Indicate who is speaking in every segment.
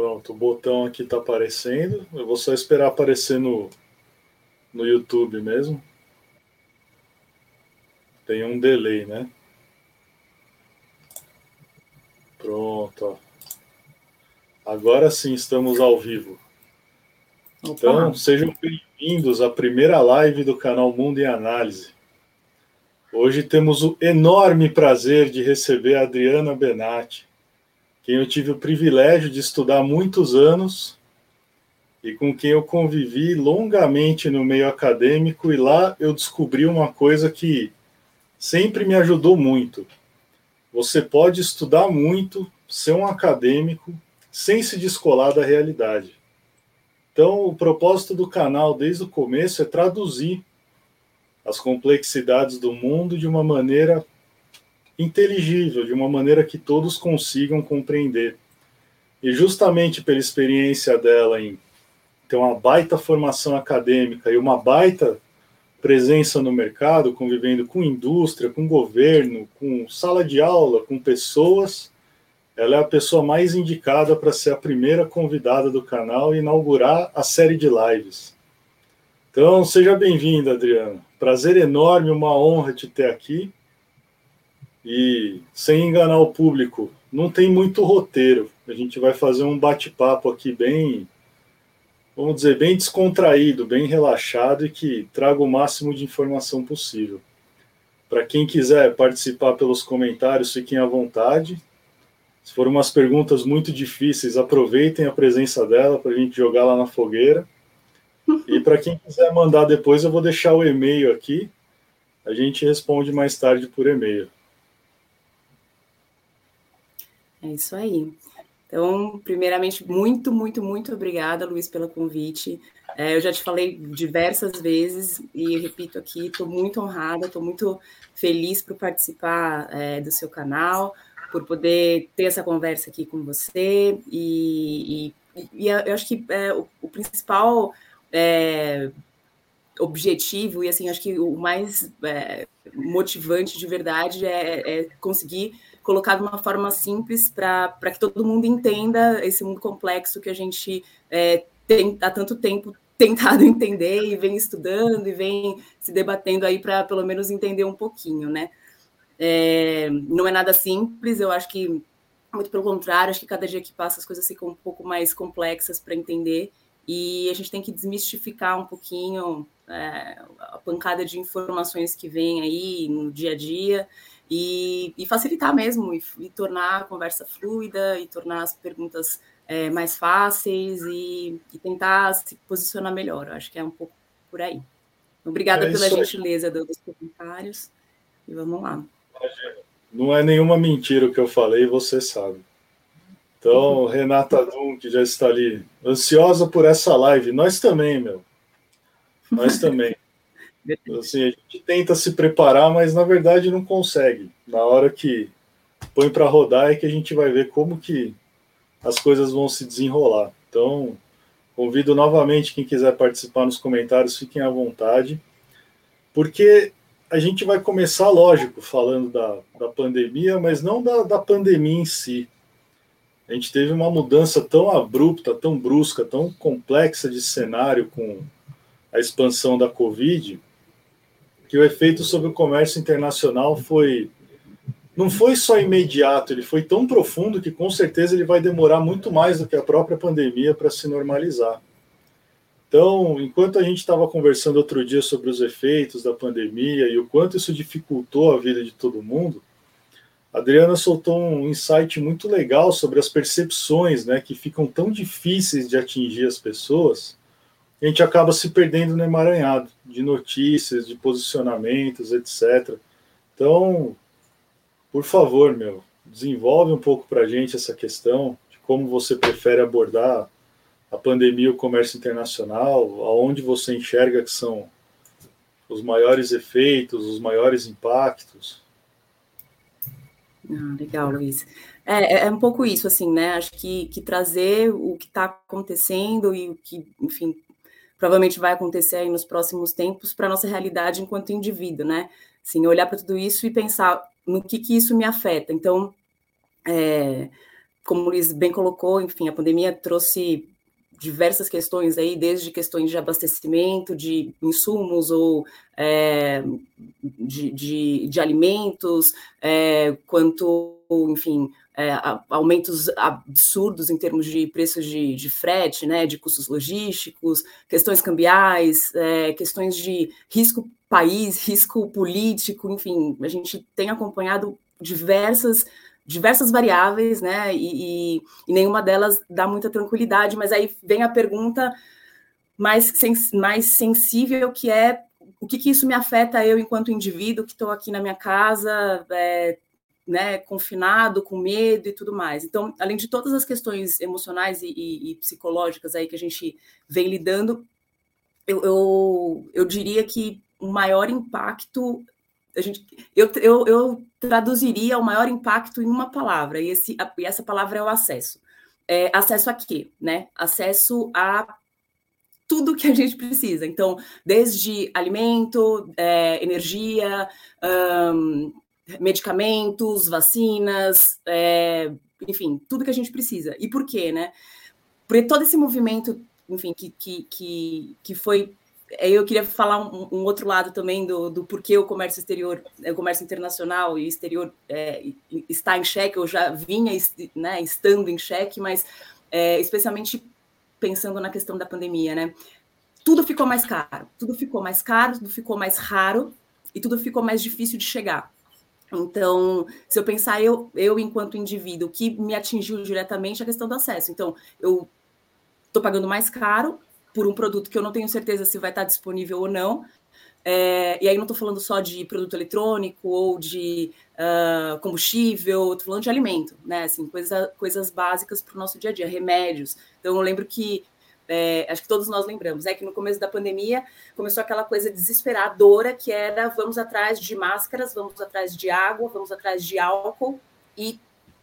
Speaker 1: Pronto, o botão aqui está aparecendo. Eu vou só esperar aparecer no, no YouTube mesmo. Tem um delay, né? Pronto, ó. Agora sim estamos ao vivo. Opa. Então, sejam bem-vindos à primeira live do canal Mundo em Análise. Hoje temos o enorme prazer de receber a Adriana Benatti, quem eu tive o privilégio de estudar muitos anos e com quem eu convivi longamente no meio acadêmico, e lá eu descobri uma coisa que sempre me ajudou muito. Você pode estudar muito, ser um acadêmico, sem se descolar da realidade. Então, o propósito do canal desde o começo é traduzir as complexidades do mundo de uma maneira inteligível, de uma maneira que todos consigam compreender. E justamente pela experiência dela em ter uma baita formação acadêmica e uma baita presença no mercado, convivendo com indústria, com governo, com sala de aula, com pessoas, ela é a pessoa mais indicada para ser a primeira convidada do canal e inaugurar a série de lives. Então, seja bem-vinda, Adriana. Prazer enorme, uma honra te ter aqui. E sem enganar o público, não tem muito roteiro. A gente vai fazer um bate-papo aqui bem, vamos dizer, bem descontraído, bem relaxado e que traga o máximo de informação possível. Para quem quiser participar pelos comentários, fiquem à vontade. Se for umas perguntas muito difíceis, aproveitem a presença dela para a gente jogar lá na fogueira. E para quem quiser mandar depois, eu vou deixar o e-mail aqui. A gente responde mais tarde por e-mail.
Speaker 2: É isso aí. Então, primeiramente, muito, muito, muito obrigada, Luiz, pelo convite. É, eu já te falei diversas vezes e repito aqui, estou muito honrada, estou muito feliz por participar é, do seu canal, por poder ter essa conversa aqui com você. E, e, e eu acho que é, o, o, principal é, objetivo, e assim, acho que o mais é, motivante de verdade é, é conseguir colocar de uma forma simples para que todo mundo entenda esse mundo complexo que a gente é, tem há tanto tempo tentado entender e vem estudando e vem se debatendo aí para pelo menos entender um pouquinho, né? É, não é nada simples, eu acho que muito pelo contrário, acho que cada dia que passa as coisas ficam um pouco mais complexas para entender e a gente tem que desmistificar um pouquinho é, a pancada de informações que vem aí no dia a dia e, e facilitar mesmo, e, e, tornar a conversa fluida, e tornar as perguntas é, mais fáceis e, e, tentar se posicionar melhor. Eu acho que é um pouco por aí. Obrigada é pela gentileza dos comentários e vamos lá.
Speaker 1: Não é nenhuma mentira o que eu falei, você sabe. Então, uhum. Renata Dum, que já está ali, ansiosa por essa live. Nós também, meu. Nós também. Assim, a gente tenta se preparar, mas na verdade não consegue. Na hora que põe para rodar é que a gente vai ver como que as coisas vão se desenrolar. Então, convido novamente quem quiser participar nos comentários, fiquem à vontade, porque a gente vai começar, lógico, falando da, da pandemia, mas não da, da pandemia em si. A gente teve uma mudança tão abrupta, tão brusca, tão complexa de cenário com a expansão da Covid, que o efeito sobre o comércio internacional foi não foi só imediato, ele foi tão profundo que com certeza ele vai demorar muito mais do que a própria pandemia para se normalizar. Então, enquanto a gente estava conversando outro dia sobre os efeitos da pandemia e o quanto isso dificultou a vida de todo mundo, a Adriana soltou um insight muito legal sobre as percepções, né, que ficam tão difíceis de atingir as pessoas a gente acaba se perdendo no emaranhado de notícias, de posicionamentos, etc. Então, por favor, meu, desenvolve um pouco para a gente essa questão de como você prefere abordar a pandemia e o comércio internacional, aonde você enxerga que são os maiores efeitos, os maiores impactos.
Speaker 2: Ah, legal, Luiz. É, é, é um pouco isso, assim, né? Acho que, que trazer o que está acontecendo e o que, enfim, provavelmente vai acontecer aí nos próximos tempos para nossa realidade enquanto indivíduo, né? Assim, olhar para tudo isso e pensar no que, que isso me afeta. Então, é, como o Luiz bem colocou, enfim, a pandemia trouxe diversas questões aí, desde questões de abastecimento de insumos ou é, de, de, de, alimentos, é, quanto, enfim, é, aumentos absurdos em termos de preços de, de, frete, né, de custos logísticos, questões cambiais, é, questões de risco país, risco político, enfim, a gente tem acompanhado diversas diversas variáveis, né? E, e, e, nenhuma delas dá muita tranquilidade, mas aí vem a pergunta mais, sens mais sensível, que é o que, que isso me afeta eu enquanto indivíduo que estou aqui na minha casa, é, né, confinado, com medo e tudo mais. Então, além de todas as questões emocionais e, e, e psicológicas aí que a gente vem lidando, eu, eu, eu diria que o maior impacto a gente, eu, eu, eu traduziria o maior impacto em uma palavra, e, esse, e essa palavra é o acesso. É, acesso a quê? Né? Acesso a tudo que a gente precisa. Então, desde alimento, é, energia, um, medicamentos, vacinas, é, enfim, tudo que a gente precisa. E por quê, né? Porque todo esse movimento, enfim, que, que, que, que foi eu queria falar um, um, outro lado também do, do porquê o comércio exterior, o comércio internacional e exterior é, está em xeque, eu já vinha né, estando em xeque, mas é, especialmente pensando na questão da pandemia, né? Tudo ficou mais caro, tudo ficou mais caro, tudo ficou mais raro e tudo ficou mais difícil de chegar. Então, se eu pensar eu, eu enquanto indivíduo, que me atingiu diretamente a questão do acesso. Então, eu estou pagando mais caro por um produto que eu não tenho certeza se vai estar disponível ou não. É, e aí não estou falando só de produto eletrônico ou de uh, combustível, estou falando de alimento, né? Assim, coisa, coisas básicas para o nosso dia a dia, remédios. Então eu lembro que é, acho que todos nós lembramos, é que no começo da pandemia começou aquela coisa desesperadora que era vamos atrás de máscaras, vamos atrás de água, vamos atrás de álcool e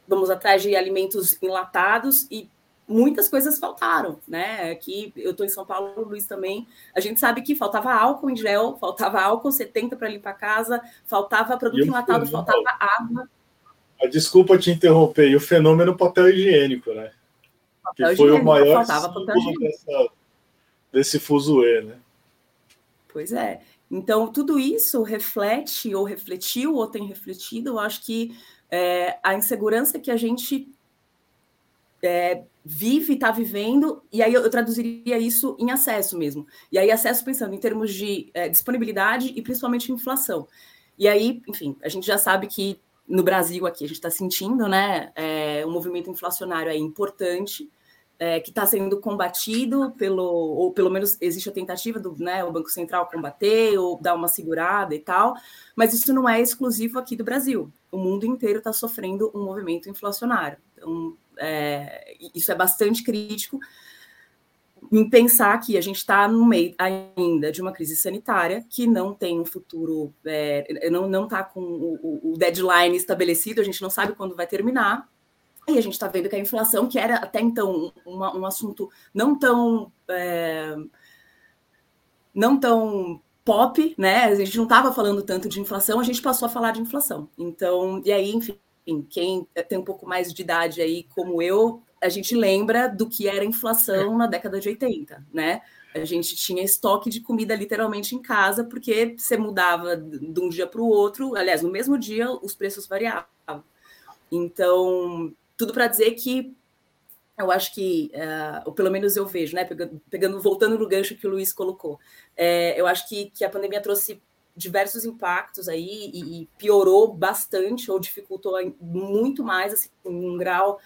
Speaker 2: vamos atrás de alimentos enlatados e muitas coisas faltaram, né? Aqui eu estou em São Paulo, o Luiz também. A gente sabe que faltava álcool em gel, faltava álcool 70 para limpar a casa, faltava produto enlatado, faltava água.
Speaker 1: A desculpa te interromper, e o fenômeno papel higiênico, né? Que foi o maior dessa, desse fuzuê, né?
Speaker 2: Pois é. Então, tudo isso reflete, ou refletiu, ou tem refletido, eu acho que é, a insegurança que a gente é, vive, está vivendo, e aí eu, eu, traduziria isso em acesso mesmo. E aí, acesso pensando em termos de é, disponibilidade e principalmente inflação. E aí, enfim, a gente já sabe que no Brasil aqui a gente está sentindo, né, é, um movimento inflacionário aí importante, é, que está sendo combatido pelo, ou pelo menos existe a tentativa do né, o Banco Central combater ou dar uma segurada e tal, mas isso não é exclusivo aqui do Brasil. O mundo inteiro está sofrendo um movimento inflacionário. Então, é, isso é bastante crítico em pensar que a gente está no meio ainda de uma crise sanitária que não tem um futuro, é, não está com o, o, deadline estabelecido, a gente não sabe quando vai terminar. E a gente está vendo que a inflação, que era até então uma, um assunto não tão. É, não tão pop, né? A gente não estava falando tanto de inflação, a gente passou a falar de inflação. Então, e aí, enfim, quem tem um pouco mais de idade aí, como eu, a gente lembra do que era inflação na década de 80, né? A gente tinha estoque de comida literalmente em casa, porque você mudava de um dia para o outro, aliás, no mesmo dia os preços variavam. Então, tudo para dizer que eu acho que, uh, ou pelo menos eu vejo, né? Pegando, pegando, voltando no gancho que o Luiz colocou, é, eu acho que, que a pandemia trouxe diversos impactos aí e, e, piorou bastante ou dificultou muito mais, assim, um grau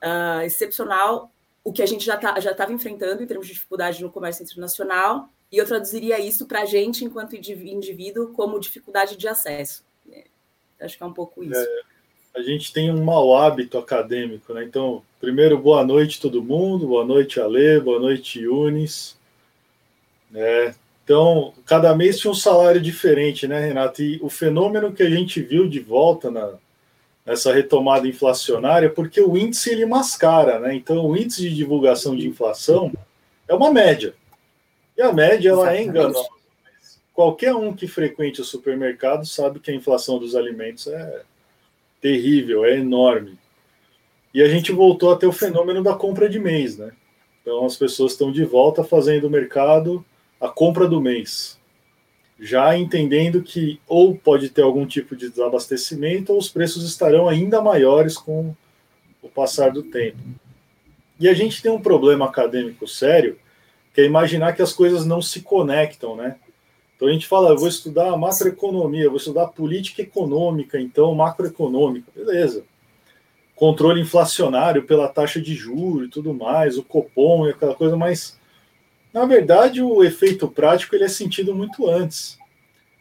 Speaker 2: uh, excepcional, o que a gente já tá, já estava enfrentando em termos de dificuldade no comércio internacional. E eu traduziria isso para a gente, enquanto indivíduo, como dificuldade de acesso. É, acho que é um pouco isso. É,
Speaker 1: a gente tem um mau hábito acadêmico, né? Então, primeiro, boa noite todo mundo, boa noite, Ale, boa noite, Yunis. É, então, cada mês tinha um salário diferente, né, Renato? E o fenômeno que a gente viu de volta na, nessa retomada inflacionária, porque o índice ele mascara, né? Então, o índice de divulgação de inflação é uma média. E a média ela é enganosa. Qualquer um que frequente o supermercado sabe que a inflação dos alimentos é terrível, é enorme. E a gente voltou a ter o fenômeno da compra de mês, né? Então as pessoas estão de volta fazendo o mercado a compra do mês, já entendendo que ou pode ter algum tipo de desabastecimento ou os preços estarão ainda maiores com o passar do tempo. E a gente tem um problema acadêmico sério, que é imaginar que as coisas não se conectam, né? Então a gente fala, eu vou estudar macroeconomia, vou estudar política econômica, então macroeconômica, beleza controle inflacionário pela taxa de juros e tudo mais, o Copom e aquela coisa, mas na verdade o efeito prático ele é sentido muito antes.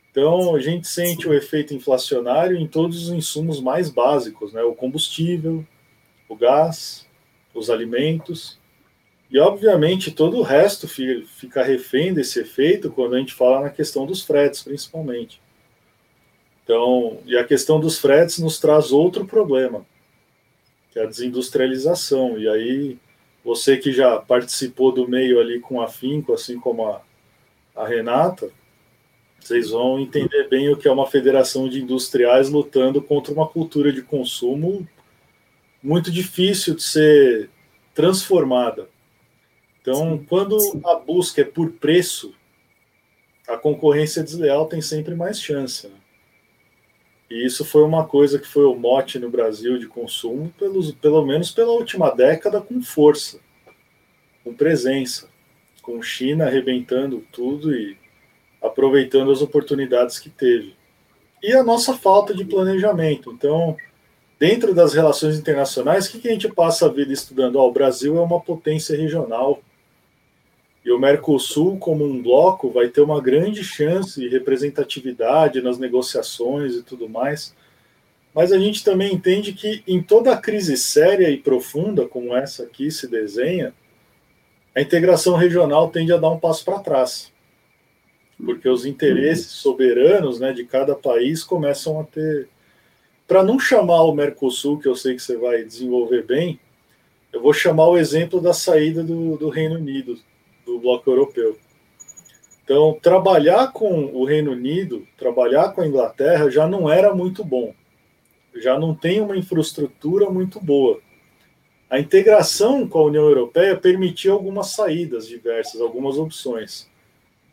Speaker 1: Então a gente sente o efeito inflacionário em todos os insumos mais básicos, né? O combustível, o gás, os alimentos. E obviamente todo o resto fica refém desse efeito quando a gente fala na questão dos fretes, principalmente. Então, e a questão dos fretes nos traz outro problema que é a desindustrialização. E aí, você que já participou do meio ali com afinco, assim como a, a Renata, vocês vão entender bem o que é uma federação de industriais lutando contra uma cultura de consumo muito difícil de ser transformada. Então, quando a busca é por preço, a concorrência desleal tem sempre mais chance. Né? E isso foi uma coisa que foi o mote no Brasil de consumo, pelos, pelo menos pela última década, com força, com presença, com China arrebentando tudo e aproveitando as oportunidades que teve. E a nossa falta de planejamento. Então, dentro das relações internacionais, o que, que a gente passa a vida estudando? Oh, o Brasil é uma potência regional e o Mercosul, como um bloco, vai ter uma grande chance de representatividade nas negociações e tudo mais. Mas a gente também entende que em toda crise séria e profunda, como essa aqui se desenha, a integração regional tende a dar um passo para trás. Porque os interesses soberanos né, de cada país começam a ter. Para não chamar o Mercosul, que eu sei que você vai desenvolver bem, eu vou chamar o exemplo da saída do, do Reino Unido do bloco europeu. Então, trabalhar com o Reino Unido, trabalhar com a Inglaterra já não era muito bom. Já não tem uma infraestrutura muito boa. A integração com a União Europeia permitia algumas saídas diversas, algumas opções.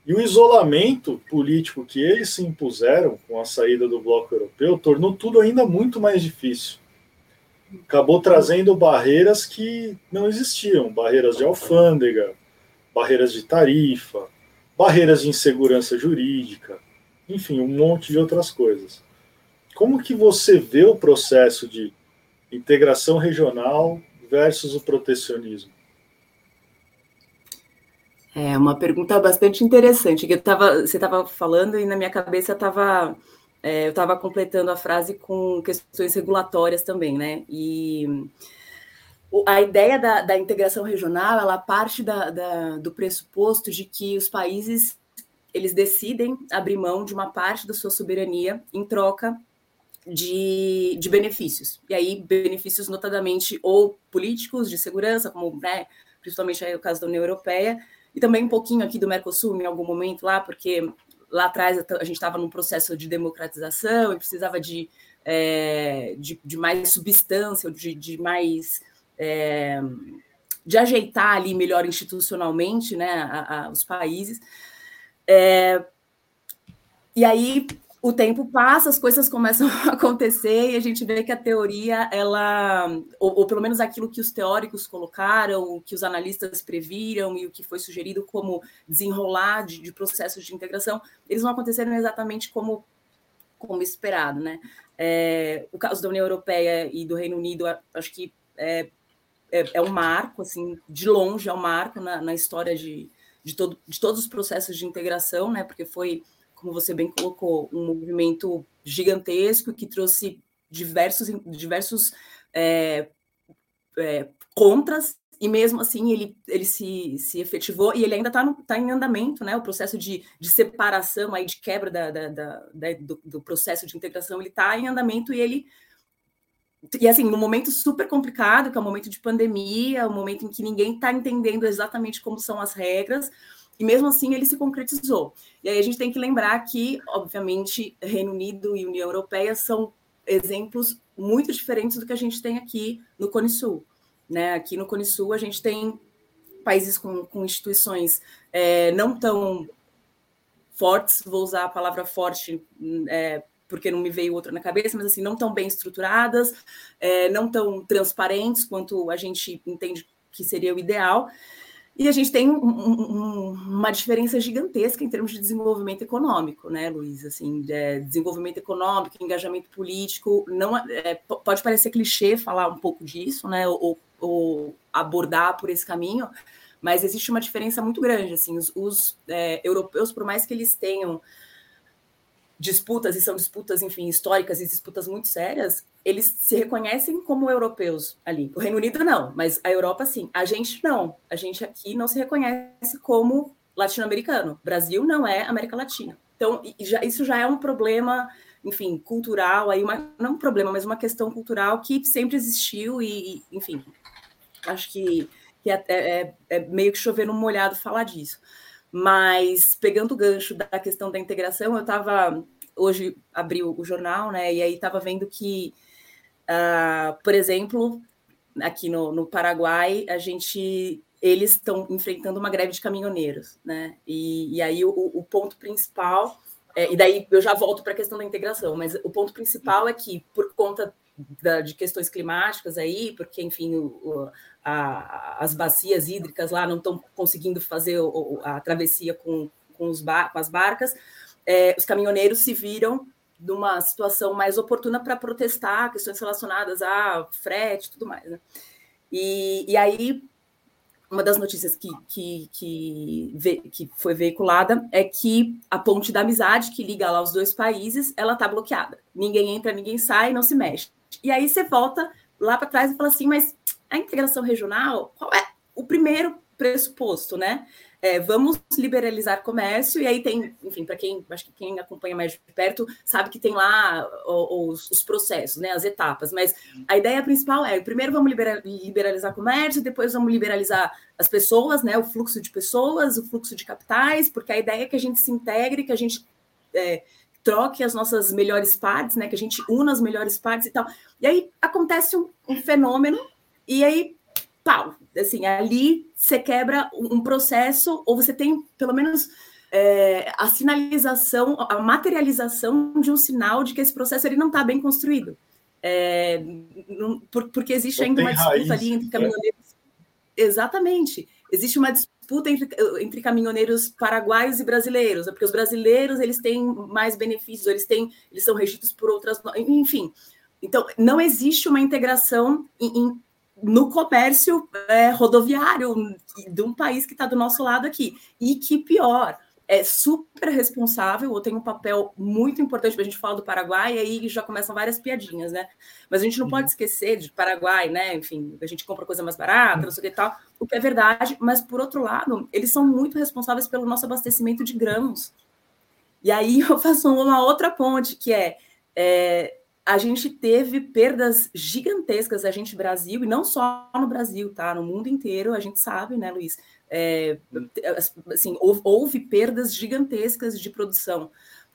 Speaker 1: E o isolamento político que eles se impuseram com a saída do bloco europeu tornou tudo ainda muito mais difícil. Acabou trazendo barreiras que não existiam barreiras de alfândega, barreiras de tarifa, barreiras de insegurança jurídica, enfim, um monte de outras coisas. Como que você vê o processo de integração regional versus o protecionismo?
Speaker 2: É uma pergunta bastante interessante. Que eu tava, você estava falando e na minha cabeça estava é, eu estava completando a frase com questões regulatórias também, né? E a ideia da, da integração regional ela parte da, da, do pressuposto de que os países eles decidem abrir mão de uma parte da sua soberania em troca de, de benefícios. E aí, benefícios notadamente ou políticos, de segurança, como né, principalmente aí o caso da União Europeia, e também um pouquinho aqui do Mercosul, em algum momento lá, porque lá atrás a gente estava num processo de democratização e precisava de, é, de, de, mais substância, de, de mais é, de ajeitar ali melhor institucionalmente né, a, a, os países. É, e aí o tempo passa, as coisas começam a acontecer e a gente vê que a teoria, ela, ou, ou, pelo menos aquilo que os teóricos colocaram, o que os analistas previram e o que foi sugerido como desenrolar de, de processos de integração, eles não aconteceram exatamente como, como esperado, né? É, o caso da União Europeia e do Reino Unido, acho que é, é, é um marco, assim, de longe é um marco na, na história de, de, todo, de todos os processos de integração, né? Porque foi, como você bem colocou, um movimento gigantesco que trouxe diversos, diversos é, é, contras e mesmo assim ele, ele se, se efetivou e ele ainda está tá em andamento, né? O processo de, de separação, aí, de quebra da, da, da, da do, do, processo de integração, ele está em andamento e ele e assim, num momento super complicado, que é o um momento de pandemia, um momento em que ninguém está entendendo exatamente como são as regras, e mesmo assim ele se concretizou. E aí a gente tem que lembrar que, obviamente, Reino Unido e União Europeia são exemplos muito diferentes do que a gente tem aqui no Cone Sul. Né? Aqui no Cone Sul, a gente tem países com, com instituições é, não tão fortes, vou usar a palavra forte é, porque não me veio outra na cabeça, mas assim, não tão bem estruturadas, é, não tão transparentes quanto a gente entende que seria o ideal. E a gente tem um, um, uma diferença gigantesca em termos de desenvolvimento econômico, né, Luiz? Assim, é, desenvolvimento econômico, engajamento político, não é, pode parecer clichê falar um pouco disso, né, ou, ou, abordar por esse caminho, mas existe uma diferença muito grande. Assim, os, os é, europeus, por mais que eles tenham disputas, e são disputas, enfim, históricas e disputas muito sérias, eles se reconhecem como europeus ali. O Reino Unido não, mas a Europa sim. A gente não. A gente aqui não se reconhece como latino-americano. Brasil não é América Latina. Então, isso já é um problema, enfim, cultural, aí uma, não um problema, mas uma questão cultural que sempre existiu e, enfim, acho que, que é, é, é meio que chover no molhado falar disso. Mas pegando o gancho da questão da integração, eu estava hoje abri o jornal, né? E aí estava vendo que, uh, por exemplo, aqui no, no Paraguai, a gente eles estão enfrentando uma greve de caminhoneiros, né? E, e aí o, o, ponto principal, é, e daí eu já volto para a questão da integração, mas o ponto principal é que, por conta da, de questões climáticas aí, porque, enfim, o, a, as bacias hídricas lá não estão conseguindo fazer o, a travessia com, com, os bar, com as barcas, é, os caminhoneiros se viram numa situação mais oportuna para protestar questões relacionadas a frete e tudo mais. Né? E, e aí, uma das notícias que, que, que, ve, que foi veiculada é que a ponte da amizade que liga lá os dois países, ela está bloqueada. Ninguém entra, ninguém sai, não se mexe. E aí você volta lá para trás e fala assim, mas a integração regional, qual é o primeiro pressuposto, né? É, vamos liberalizar comércio, e aí tem, enfim, para quem acho que quem acompanha mais de perto sabe que tem lá os, os, processos, né, as etapas, mas a ideia principal é: primeiro vamos liberalizar comércio, depois vamos liberalizar as pessoas, né, o fluxo de pessoas, o fluxo de capitais, porque a ideia é que a gente se integre, que a gente é, troque as nossas melhores partes, né, que a gente una as melhores partes e tal. E aí acontece um, um fenômeno e aí, pau, assim, ali você quebra um processo, ou você tem, pelo menos, é, a sinalização, a materialização de um sinal de que esse processo ele não está bem construído. É, não, porque existe ainda uma disputa raiz, ali entre é. caminhoneiros. É. Exatamente. Existe uma disputa entre, entre caminhoneiros paraguaios e brasileiros, porque os brasileiros eles têm mais benefícios, eles têm, eles são regidos por outras, enfim. Então, não existe uma integração em, em no comércio é, rodoviário de um país que está do nosso lado aqui. E que pior, é super responsável, ou tem um papel muito importante, a gente fala do Paraguai, e aí já começam várias piadinhas, né? Mas a gente não pode uhum. esquecer de Paraguai, né? Enfim, a gente compra coisa mais barata, não sei o que e tal, o que é verdade, mas por outro lado, eles são muito responsáveis pelo nosso abastecimento de grãos. E aí eu faço uma outra ponte, que é, é a gente teve perdas gigantescas, a gente Brasil, e não só no Brasil, tá? No mundo inteiro, a gente sabe, né, Luiz? É, assim, houve, perdas gigantescas de produção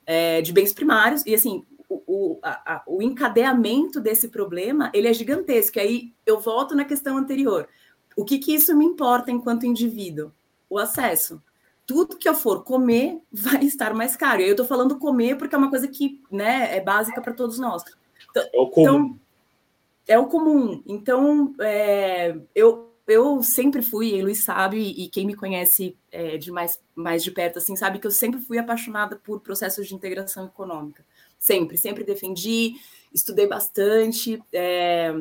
Speaker 2: é, de bens primários, e assim, o, o, a, o encadeamento desse problema, ele é gigantesco. E aí eu volto na questão anterior. O que, que isso me importa enquanto indivíduo? O acesso tudo que eu for comer vai estar mais caro. E eu estou falando comer porque é uma coisa que né, é básica para todos nós. Então, é o comum. Então, é o comum. Então, é, eu, eu sempre fui, e Luiz sabe, e quem me conhece é, de mais, mais de perto, assim, sabe que eu sempre fui apaixonada por processos de integração econômica. Sempre, sempre defendi, estudei bastante. É,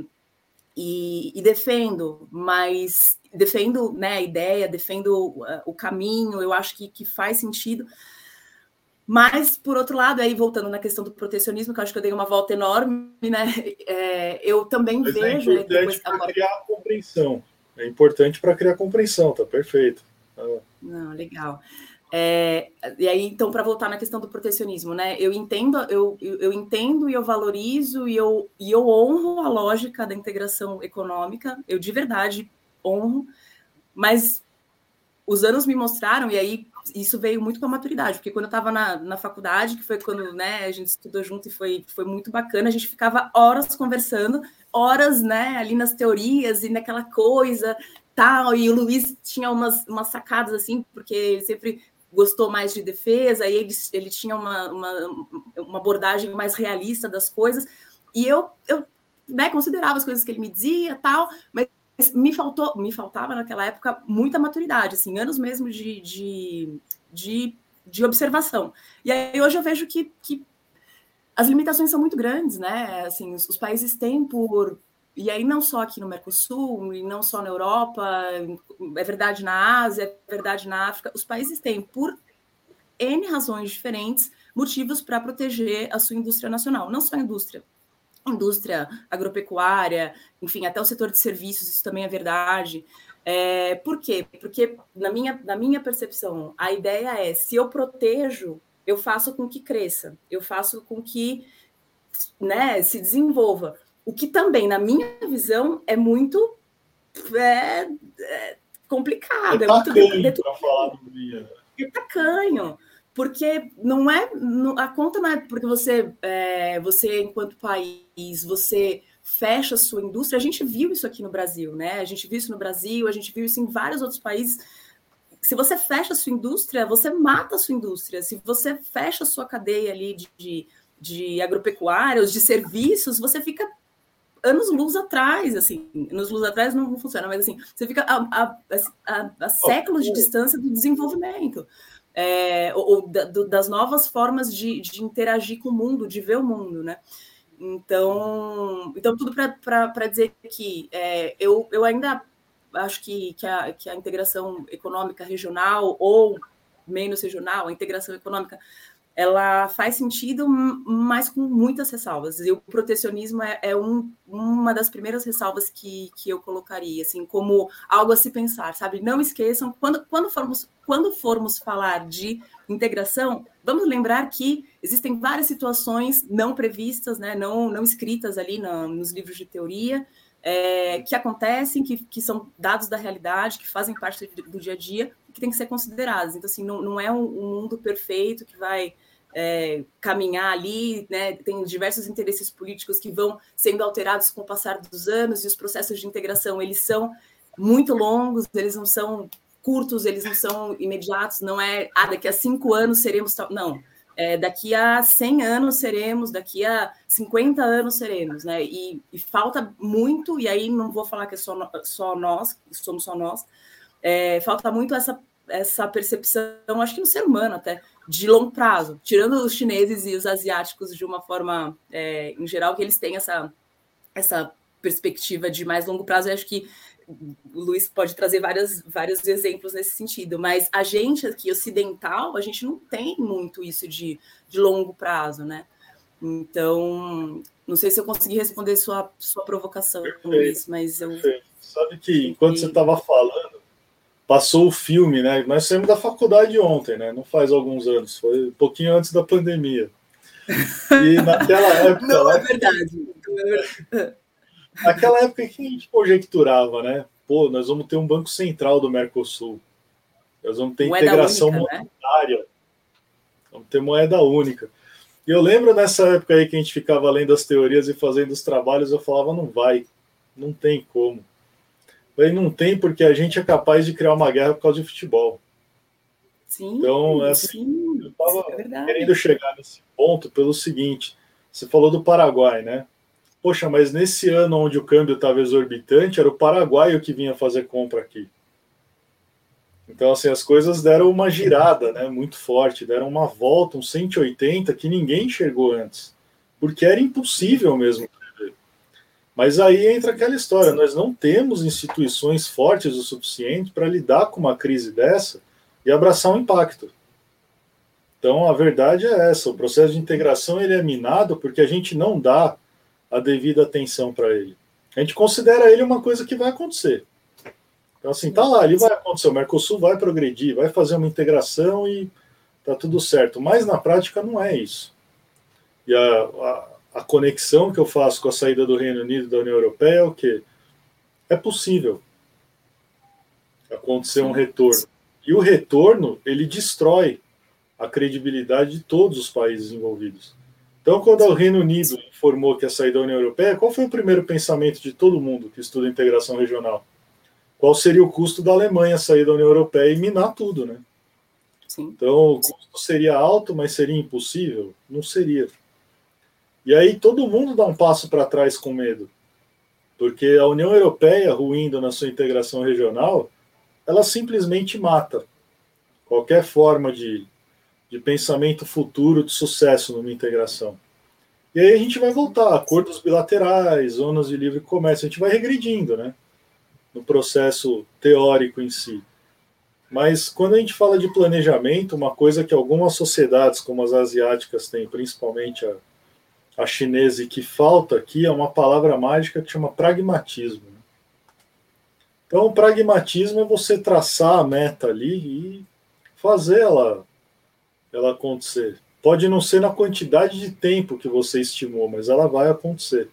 Speaker 2: e, e, defendo, mas defendo né, a ideia, defendo uh, o caminho, eu acho que, que faz sentido. Mas, por outro lado, aí voltando na questão do protecionismo, que eu acho que eu dei uma volta enorme, né? É, eu também Mas é vejo. É
Speaker 1: importante agora... criar compreensão. É importante para criar compreensão, tá perfeito. Ah.
Speaker 2: Não, legal. É, e aí, então, para voltar na questão do protecionismo, né? Eu entendo, eu, eu entendo e eu valorizo e eu, e eu honro a lógica da integração econômica, eu de verdade honro, mas os anos me mostraram, e aí isso veio muito com a maturidade, porque quando eu estava na, na faculdade, que foi quando né, a gente estudou junto e foi, foi muito bacana, a gente ficava horas conversando, horas né, ali nas teorias e naquela coisa, tal, e o Luiz tinha umas, umas sacadas assim, porque ele sempre gostou mais de defesa, e ele, ele tinha uma, uma, uma abordagem mais realista das coisas, e eu, eu né, considerava as coisas que ele me dizia, tal, mas me faltou, me faltava naquela época muita maturidade, assim, anos mesmo de, de, de, de observação. E aí hoje eu vejo que, que as limitações são muito grandes, né? Assim, os, os, países têm por e aí não só aqui no Mercosul, e não só na Europa, é verdade na Ásia, é verdade na África, os países têm por N razões diferentes motivos para proteger a sua indústria nacional, não só a indústria indústria agropecuária, enfim, até o setor de serviços, isso também é verdade. É, por quê? Porque, na minha, na minha percepção, a ideia é: se eu protejo, eu faço com que cresça, eu faço com que né, se desenvolva. O que também, na minha visão, é muito é, é complicado. É, é muito
Speaker 1: tacanho,
Speaker 2: é tacanho porque não é a conta não é porque você é, você enquanto país você fecha a sua indústria a gente viu isso aqui no Brasil né a gente viu isso no Brasil a gente viu isso em vários outros países se você fecha a sua indústria você mata a sua indústria. Se você fecha a sua cadeia ali de, de, de agropecuários de serviços você fica anos luz atrás, assim, anos luz atrás não funciona, mas assim, você fica a, a, a, a séculos de distância do desenvolvimento. É, ou, da, do, das novas formas de, de, interagir com o mundo, de ver o mundo, né? Então, então tudo para dizer que é, eu, eu ainda acho que, que, a, que a integração econômica regional ou menos regional, a integração econômica ela faz sentido, mas com muitas ressalvas. E o protecionismo é, é um, uma das primeiras ressalvas que, que eu colocaria, assim, como algo a se pensar, sabe? Não esqueçam, quando, quando, formos, quando formos falar de integração, vamos lembrar que existem várias situações não previstas, né, não, não escritas ali no, nos livros de teoria, é, que acontecem, que, que são dados da realidade, que fazem parte do dia a dia, que tem que ser considerados. Então, assim, não, não é um, um mundo perfeito que vai é, caminhar ali, né? Tem diversos interesses políticos que vão sendo alterados com o passar dos anos e os processos de integração eles são muito longos, eles não são curtos, eles não são imediatos, não é ah, daqui a cinco anos seremos tal. Não, é, daqui a 100 anos seremos, daqui a 50 anos seremos, né? E, e, falta muito, e aí não vou falar que é só, só nós, somos só nós, é, falta muito essa, essa percepção, acho que no ser humano até, de longo prazo, tirando os chineses e os asiáticos de uma forma, é, em geral, que eles têm essa, essa perspectiva de mais longo prazo. Eu acho que o Luiz pode trazer várias, vários exemplos nesse sentido, mas a gente aqui ocidental, a gente não tem muito isso de, de longo prazo, né? Então, não sei se eu consegui responder sua, sua provocação, Perfeito. Luiz, mas eu.
Speaker 1: Perfeito. Sabe que enquanto você estava falando, passou o filme, né? Nós saímos da faculdade ontem, né? Não faz alguns anos, foi um pouquinho antes da pandemia. E naquela época.
Speaker 2: Não é verdade. Não é verdade.
Speaker 1: Naquela época que a gente conjecturava, né? Pô, nós vamos ter um banco central do Mercosul. Nós vamos ter moeda integração única, né? monetária. Né? Vamos ter moeda única. E eu lembro nessa época aí que a gente ficava lendo as teorias e fazendo os trabalhos, eu falava, não vai, não tem como. Aí não tem porque a gente é capaz de criar uma guerra por causa de futebol.
Speaker 2: Sim,
Speaker 1: então,
Speaker 2: é
Speaker 1: assim,
Speaker 2: sim,
Speaker 1: eu estava é querendo chegar nesse ponto pelo seguinte: você falou do Paraguai, né? Poxa, mas nesse ano onde o câmbio estava exorbitante, era o Paraguai que vinha fazer compra aqui. Então, assim, as coisas deram uma girada, né? Muito forte, deram uma volta, um 180 que ninguém enxergou antes, porque era impossível mesmo mas aí entra aquela história: nós não temos instituições fortes o suficiente para lidar com uma crise dessa e abraçar um impacto. Então a verdade é essa: o processo de integração ele é minado porque a gente não dá a devida atenção para ele. A gente considera ele uma coisa que vai acontecer. Então, assim, tá lá, ele vai acontecer. O Mercosul vai progredir, vai fazer uma integração e tá tudo certo. Mas na prática não é isso. E a, a a conexão que eu faço com a saída do Reino Unido da União Europeia é o quê? É possível acontecer um retorno. E o retorno, ele destrói a credibilidade de todos os países envolvidos. Então, quando o Reino Unido informou que ia sair da União Europeia, qual foi o primeiro pensamento de todo mundo que estuda integração regional? Qual seria o custo da Alemanha sair da União Europeia e minar tudo, né? Sim. Então, o custo seria alto, mas seria impossível? Não seria. E aí todo mundo dá um passo para trás com medo. Porque a União Europeia, ruindo na sua integração regional, ela simplesmente mata qualquer forma de de pensamento futuro de sucesso numa integração. E aí a gente vai voltar, acordos bilaterais, zonas de livre comércio, a gente vai regredindo, né? No processo teórico em si. Mas quando a gente fala de planejamento, uma coisa que algumas sociedades, como as asiáticas, têm, principalmente a, a chinesa, e que falta aqui é uma palavra mágica que chama pragmatismo. Né? Então, o pragmatismo é você traçar a meta ali e fazer ela ela acontecer. Pode não ser na quantidade de tempo que você estimou, mas ela vai acontecer.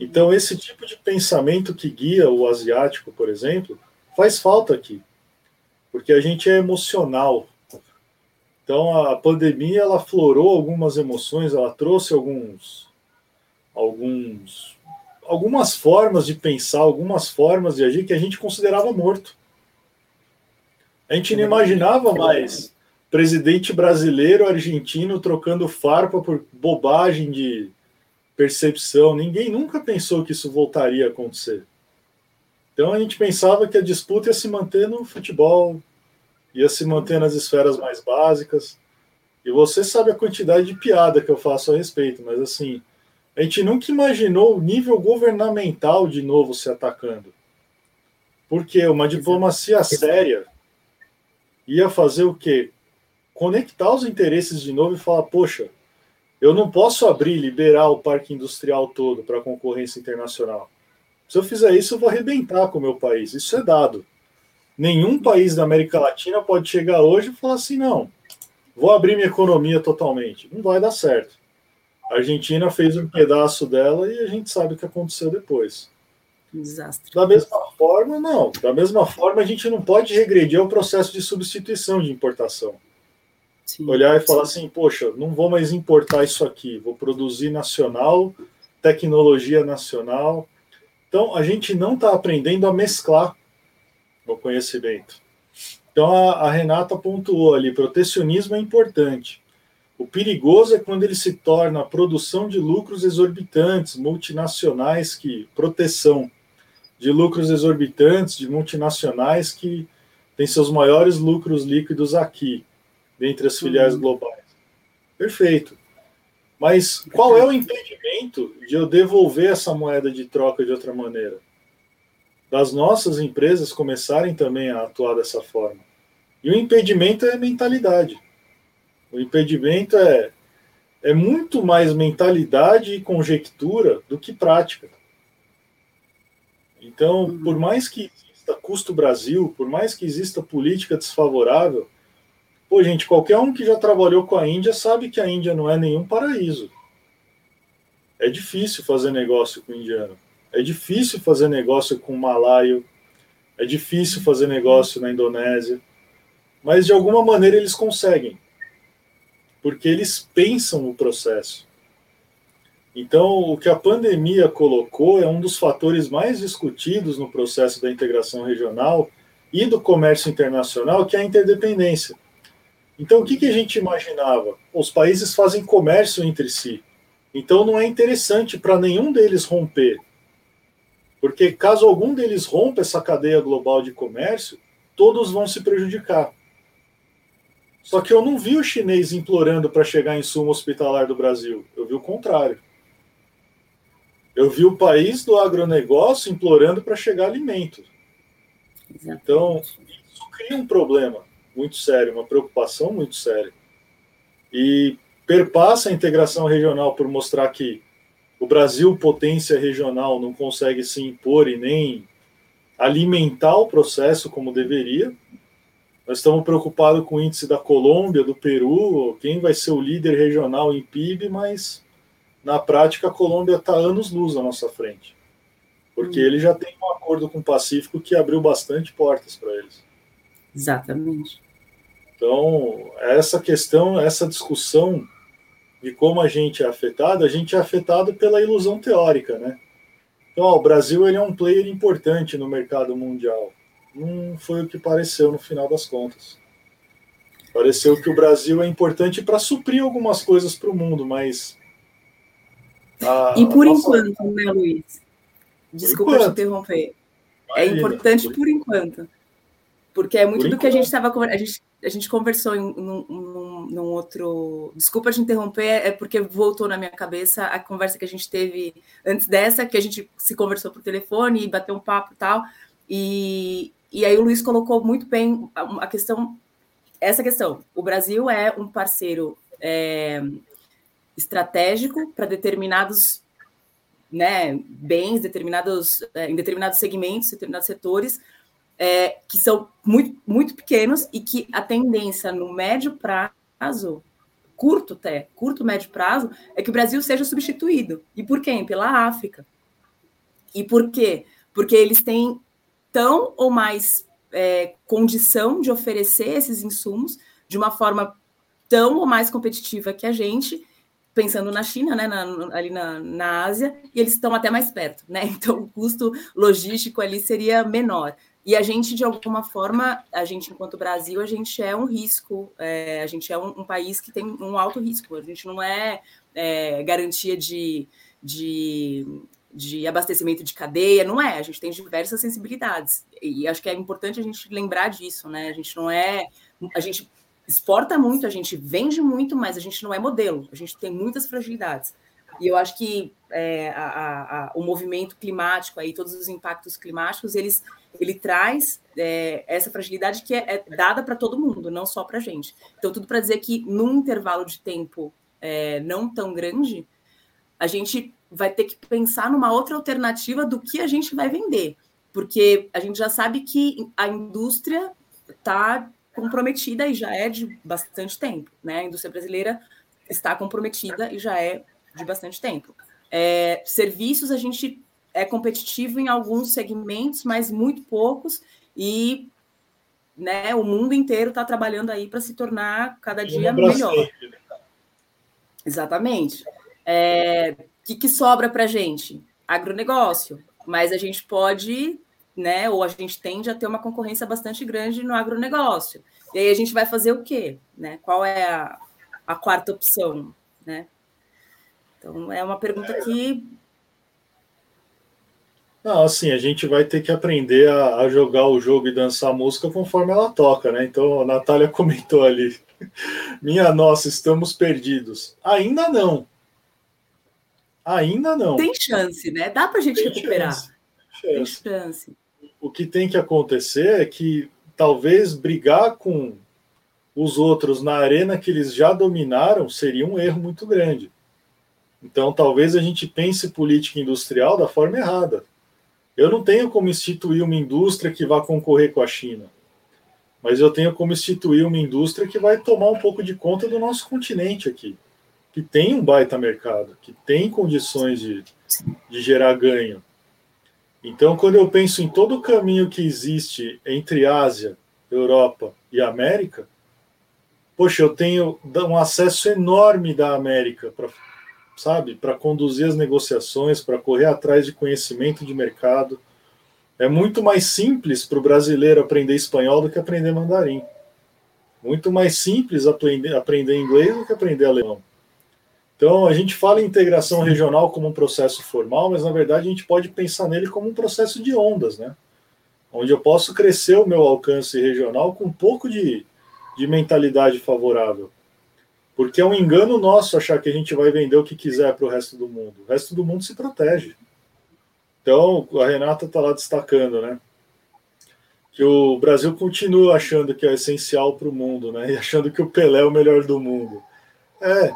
Speaker 1: Então, esse tipo de pensamento que guia o asiático, por exemplo, faz falta aqui, porque a gente é emocional. Então, a pandemia ela florou algumas emoções, ela trouxe alguns, alguns, algumas formas de pensar, algumas formas de agir que a gente considerava morto. A gente não imaginava mais presidente brasileiro, argentino trocando farpa por bobagem de percepção. Ninguém nunca pensou que isso voltaria a acontecer. Então a gente pensava que a disputa ia se manter no futebol, ia se manter nas esferas mais básicas. E você sabe a quantidade de piada que eu faço a respeito, mas assim, a gente nunca imaginou o nível governamental de novo se atacando. Porque uma diplomacia séria ia fazer o quê? Conectar os interesses de novo e falar, poxa, eu não posso abrir, liberar o parque industrial todo para concorrência internacional. Se eu fizer isso, eu vou arrebentar com o meu país. Isso é dado. Nenhum país da América Latina pode chegar hoje e falar assim, não, vou abrir minha economia totalmente. Não vai dar certo. A Argentina fez um pedaço dela e a gente sabe o que aconteceu depois.
Speaker 2: Desastre.
Speaker 1: Da mesma forma, não. Da mesma forma, a gente não pode regredir ao processo de substituição de importação. Sim, olhar e falar assim, poxa, não vou mais importar isso aqui, vou produzir nacional, tecnologia nacional. Então, a gente não está aprendendo a mesclar o conhecimento. Então, a, a Renata pontuou ali, protecionismo é importante. O perigoso é quando ele se torna a produção de lucros exorbitantes, multinacionais que proteção de lucros exorbitantes de multinacionais que têm seus maiores lucros líquidos aqui dentre as filiais uhum. globais. Perfeito. Mas qual é o impedimento de eu devolver essa moeda de troca de outra maneira? Das nossas empresas começarem também a atuar dessa forma. E o impedimento é mentalidade. O impedimento é, é muito mais mentalidade e conjectura do que prática. Então, uhum. por mais que exista custo Brasil, por mais que exista política desfavorável, Pô, gente, qualquer um que já trabalhou com a Índia sabe que a Índia não é nenhum paraíso. É difícil fazer negócio com o indiano. É difícil fazer negócio com o malaio. É difícil fazer negócio na Indonésia. Mas de alguma maneira eles conseguem. Porque eles pensam o processo. Então, o que a pandemia colocou é um dos fatores mais discutidos no processo da integração regional e do comércio internacional, que é a interdependência. Então, o que, que a gente imaginava? Os países fazem comércio entre si. Então, não é interessante para nenhum deles romper. Porque, caso algum deles rompa essa cadeia global de comércio, todos vão se prejudicar. Só que eu não vi o chinês implorando para chegar em sumo hospitalar do Brasil. Eu vi o contrário. Eu vi o país do agronegócio implorando para chegar alimento. Então, isso cria um problema muito sério, uma preocupação muito séria. E perpassa a integração regional por mostrar que o Brasil, potência regional, não consegue se impor e nem alimentar o processo como deveria. Nós estamos preocupados com o índice da Colômbia, do Peru, quem vai ser o líder regional em PIB, mas na prática a Colômbia está anos-luz à nossa frente. Porque hum. ele já tem um acordo com o Pacífico que abriu bastante portas para eles.
Speaker 2: Exatamente.
Speaker 1: Então, essa questão, essa discussão de como a gente é afetado, a gente é afetado pela ilusão teórica, né? Então, ó, o Brasil ele é um player importante no mercado mundial. Não foi o que pareceu no final das contas. Pareceu que o Brasil é importante para suprir algumas coisas para o mundo, mas.
Speaker 2: A, e por nossa... enquanto, né, Luiz? Desculpa te interromper. É Imagina, é importante por... por enquanto. Porque é muito por do que a gente estava. A gente, a gente conversou em num, num, num, outro. Desculpa te interromper, é porque voltou na minha cabeça a conversa que a gente teve antes dessa, que a gente se conversou por telefone e bateu um papo e tal. E, e aí o Luiz colocou muito bem a, a questão, essa questão. O Brasil é um parceiro é, estratégico para determinados né, bens, determinados, é, em determinados segmentos, determinados setores, é, que são muito, muito pequenos e que a tendência no médio prazo, curto até, curto, médio prazo, é que o Brasil seja substituído. E por quem? Pela África. E por quê? Porque eles têm tão ou mais é, condição de oferecer esses insumos de uma forma tão ou mais competitiva que a gente, pensando na China, né, na, ali na, na Ásia, e eles estão até mais perto, né? Então o custo logístico ali seria menor. E a gente, de alguma forma, a gente, enquanto Brasil, a gente é um risco, é, a gente é um, um, país que tem um alto risco, a gente não é, é garantia de, de, de, abastecimento de cadeia, não é, a gente tem diversas sensibilidades. E acho que é importante a gente lembrar disso, né? A gente não é. A gente exporta muito, a gente vende muito, mas a gente não é modelo, a gente tem muitas fragilidades. E eu acho que é, a, a, o movimento climático, aí, todos os impactos climáticos, eles, ele traz é, essa fragilidade que é, é dada para todo mundo, não só para a gente. Então, tudo para dizer que num intervalo de tempo é, não tão grande, a gente vai ter que pensar numa outra alternativa do que a gente vai vender, porque a gente já sabe que a indústria está comprometida e já é de bastante tempo, né? A indústria brasileira está comprometida e já é de bastante tempo. É, serviços a gente é competitivo em alguns segmentos, mas muito poucos, e né, o mundo inteiro está trabalhando aí para se tornar cada dia melhor. Né? Exatamente. É, o que, que sobra para a gente? Agronegócio. Mas a gente pode, né, ou a gente tende a ter uma concorrência bastante grande no agronegócio. E aí a gente vai fazer o quê? Né? Qual é a, a quarta opção? Né? Então, é uma pergunta que.
Speaker 1: Não, assim, a gente vai ter que aprender a, a jogar o jogo e dançar a música conforme ela toca, né? Então, a Natália comentou ali. Minha nossa, estamos perdidos. Ainda não. Ainda não.
Speaker 2: Tem chance, né? Dá para a gente tem recuperar. Chance.
Speaker 1: Tem chance. O que tem que acontecer é que talvez brigar com os outros na arena que eles já dominaram seria um erro muito grande. Então, talvez a gente pense política industrial da forma errada. Eu não tenho como instituir uma indústria que vá concorrer com a China, mas eu tenho como instituir uma indústria que vai tomar um pouco de conta do nosso continente aqui, que tem um baita mercado, que tem condições de, de gerar ganho. Então, quando eu penso em todo o caminho que existe entre Ásia, Europa e América, poxa, eu tenho um acesso enorme da América para sabe? Para conduzir as negociações, para correr atrás de conhecimento de mercado. É muito mais simples para o brasileiro aprender espanhol do que aprender mandarim. Muito mais simples aprender, aprender inglês do que aprender alemão. Então, a gente fala em integração regional como um processo formal, mas na verdade a gente pode pensar nele como um processo de ondas, né? Onde eu posso crescer o meu alcance regional com um pouco de, de mentalidade favorável. Porque é um engano nosso achar que a gente vai vender o que quiser para o resto do mundo. O resto do mundo se protege. Então, a Renata está lá destacando, né? Que o Brasil continua achando que é essencial para o mundo, né? E achando que o Pelé é o melhor do mundo. É.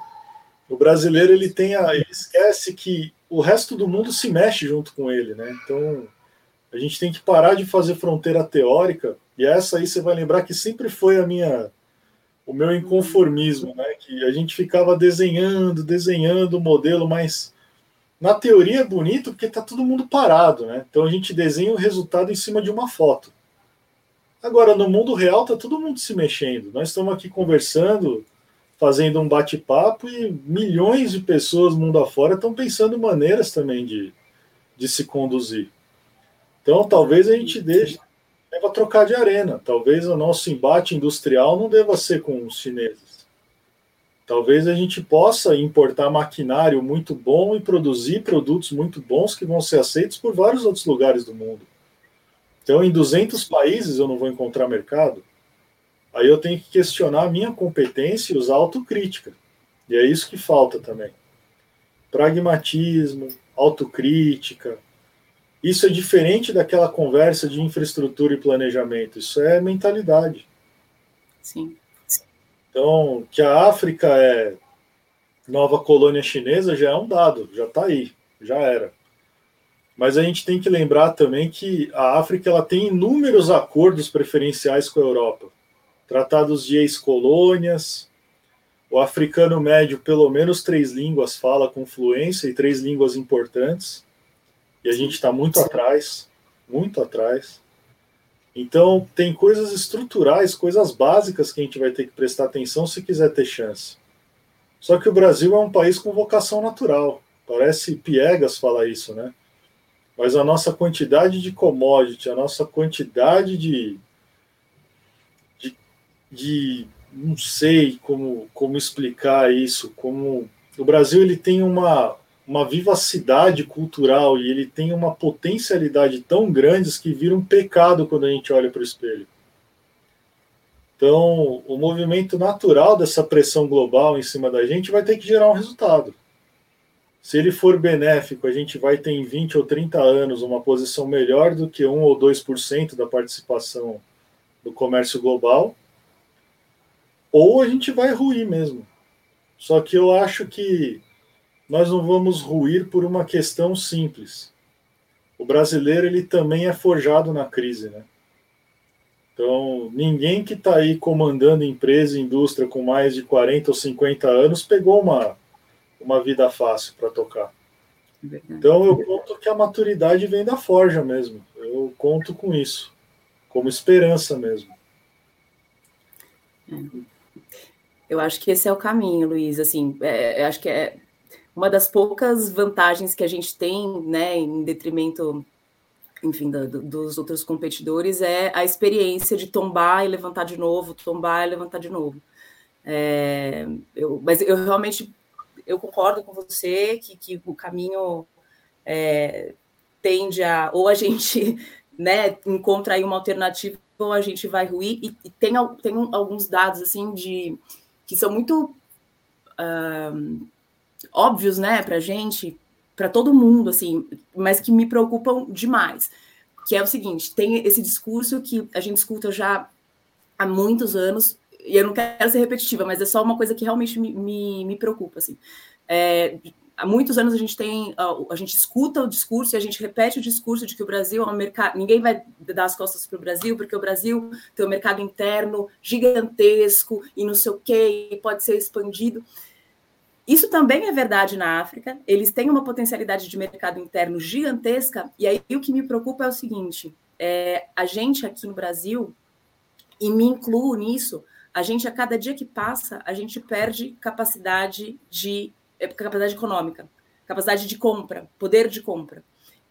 Speaker 1: O brasileiro ele tem a, ele esquece que o resto do mundo se mexe junto com ele, né? Então, a gente tem que parar de fazer fronteira teórica. E essa aí você vai lembrar que sempre foi a minha o meu inconformismo, né? Que a gente ficava desenhando, desenhando o modelo, mas na teoria é bonito porque tá todo mundo parado, né? Então a gente desenha o resultado em cima de uma foto. Agora, no mundo real, está todo mundo se mexendo. Nós estamos aqui conversando, fazendo um bate-papo e milhões de pessoas mundo afora estão pensando maneiras também de, de se conduzir. Então, talvez a gente deixe, deva trocar de arena. Talvez o nosso embate industrial não deva ser com os chineses. Talvez a gente possa importar maquinário muito bom e produzir produtos muito bons que vão ser aceitos por vários outros lugares do mundo. Então, em 200 países eu não vou encontrar mercado. Aí eu tenho que questionar a minha competência e usar autocrítica. E é isso que falta também. Pragmatismo, autocrítica, isso é diferente daquela conversa de infraestrutura e planejamento. Isso é mentalidade.
Speaker 2: Sim.
Speaker 1: Então, que a África é nova colônia chinesa já é um dado, já está aí, já era. Mas a gente tem que lembrar também que a África ela tem inúmeros acordos preferenciais com a Europa, tratados de ex-colônias. O africano médio, pelo menos três línguas fala com fluência e três línguas importantes e a gente está muito atrás, muito atrás. Então, tem coisas estruturais, coisas básicas que a gente vai ter que prestar atenção se quiser ter chance. Só que o Brasil é um país com vocação natural. Parece piegas falar isso, né? Mas a nossa quantidade de commodity, a nossa quantidade de. de, de não sei como, como explicar isso. Como o Brasil ele tem uma, uma vivacidade cultural e ele tem uma potencialidade tão grandes que vira um pecado quando a gente olha para o espelho. Então, o movimento natural dessa pressão global em cima da gente vai ter que gerar um resultado. Se ele for benéfico, a gente vai ter em 20 ou 30 anos uma posição melhor do que 1 ou 2% da participação do comércio global, ou a gente vai ruir mesmo. Só que eu acho que nós não vamos ruir por uma questão simples. O brasileiro ele também é forjado na crise, né? Então, ninguém que está aí comandando empresa e indústria com mais de 40 ou 50 anos pegou uma, uma vida fácil para tocar. Então, eu conto que a maturidade vem da forja mesmo. Eu conto com isso, como esperança mesmo.
Speaker 2: É. Eu acho que esse é o caminho, Luiz. Assim, é, eu acho que é uma das poucas vantagens que a gente tem, né, em detrimento, enfim, do, dos outros competidores, é a experiência de tombar e levantar de novo, tombar e levantar de novo. É, eu, mas eu realmente eu concordo com você que, que o caminho é, tende a ou a gente né, encontra aí uma alternativa ou a gente vai ruir e, e tem, tem alguns dados assim de que são muito óbvios, né, para gente, para todo mundo, assim, mas que me preocupam demais. Que é o seguinte: tem esse discurso que a gente escuta já há muitos anos, e eu não quero ser repetitiva, mas é só uma coisa que realmente me, me, me preocupa, assim. É, há muitos anos a gente tem, a, a, gente escuta o discurso e a gente repete o discurso de que o Brasil é um mercado, ninguém vai dar as costas para o Brasil, porque o Brasil tem um mercado interno gigantesco e não sei o quê, e pode ser expandido. Isso também é verdade na África. Eles têm uma potencialidade de mercado interno gigantesca. E aí o que me preocupa é o seguinte: é, a gente aqui no Brasil, e me incluo nisso, a gente a cada dia que passa, a gente perde capacidade de é, capacidade econômica, capacidade de compra, poder de compra.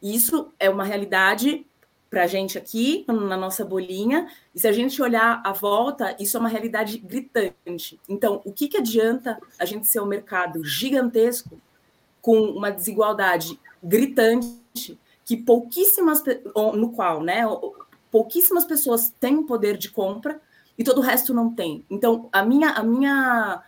Speaker 2: E isso é uma realidade para a gente aqui, na nossa bolinha, e se a gente olhar à volta, isso é uma realidade gritante. Então, o que, que adianta a gente ser um mercado gigantesco com uma desigualdade gritante que pouquíssimas no qual, né, pouquíssimas pessoas têm poder de compra e todo o resto não tem. Então, a minha a minha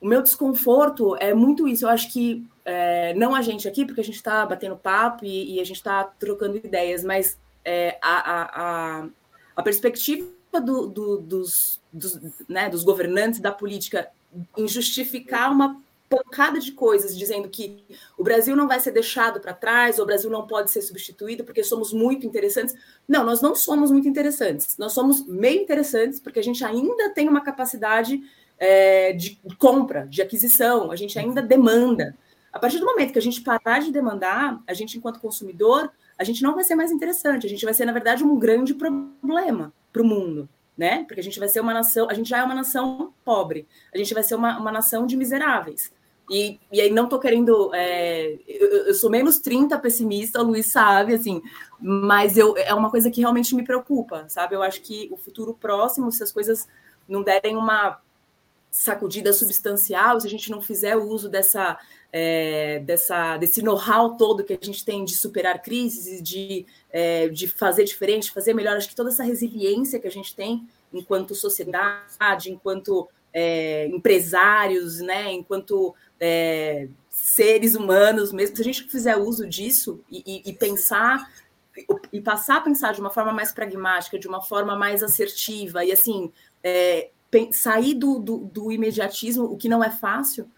Speaker 2: o meu desconforto é muito isso. Eu acho que é, não a gente aqui, porque a gente está batendo papo e, e a gente está trocando ideias, mas é, a, a, a, perspectiva do, do, dos, dos, né, dos governantes da política em justificar uma pancada de coisas, dizendo que o Brasil não vai ser deixado para trás, o Brasil não pode ser substituído porque somos muito interessantes. Não, nós não somos muito interessantes. Nós somos meio interessantes porque a gente ainda tem uma capacidade é, de compra, de aquisição, a gente ainda demanda. A partir do momento que a gente parar de demandar, a gente, enquanto consumidor, a gente não vai ser mais interessante, a gente vai ser, na verdade, um grande problema para o mundo, né? Porque a gente vai ser uma nação, a gente já é uma nação pobre, a gente vai ser uma, uma nação de miseráveis. E, e aí não estou querendo. É, eu, eu, sou menos 30 pessimista, o Luiz sabe, assim, mas eu, é uma coisa que realmente me preocupa, sabe? Eu acho que o futuro próximo, se as coisas não derem uma sacudida substancial, se a gente não fizer o uso dessa, é, dessa desse know-how todo que a gente tem de superar crises, de, é, de fazer diferente, fazer melhor, acho que toda essa resiliência que a gente tem enquanto sociedade, enquanto é, empresários, né, enquanto é, seres humanos mesmo, se a gente fizer uso disso e, e, e pensar e passar a pensar de uma forma mais pragmática, de uma forma mais assertiva e assim é, sair do, do, do, imediatismo, o que não é fácil,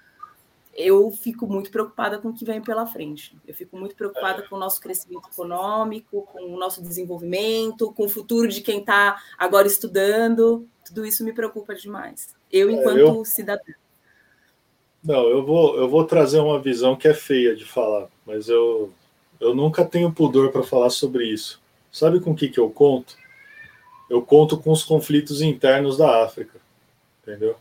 Speaker 2: eu fico muito preocupada com o que vem pela frente. Eu fico muito preocupada com o nosso crescimento econômico, com o nosso desenvolvimento, com o futuro de quem está agora estudando. Tudo isso me preocupa demais. Eu, é, enquanto é, eu... cidadã.
Speaker 1: Não, eu vou, eu vou trazer uma visão que é feia de falar, mas eu, eu nunca tenho pudor para falar sobre isso. Sabe com o que, que eu conto? Eu conto com os conflitos internos da África, entendeu?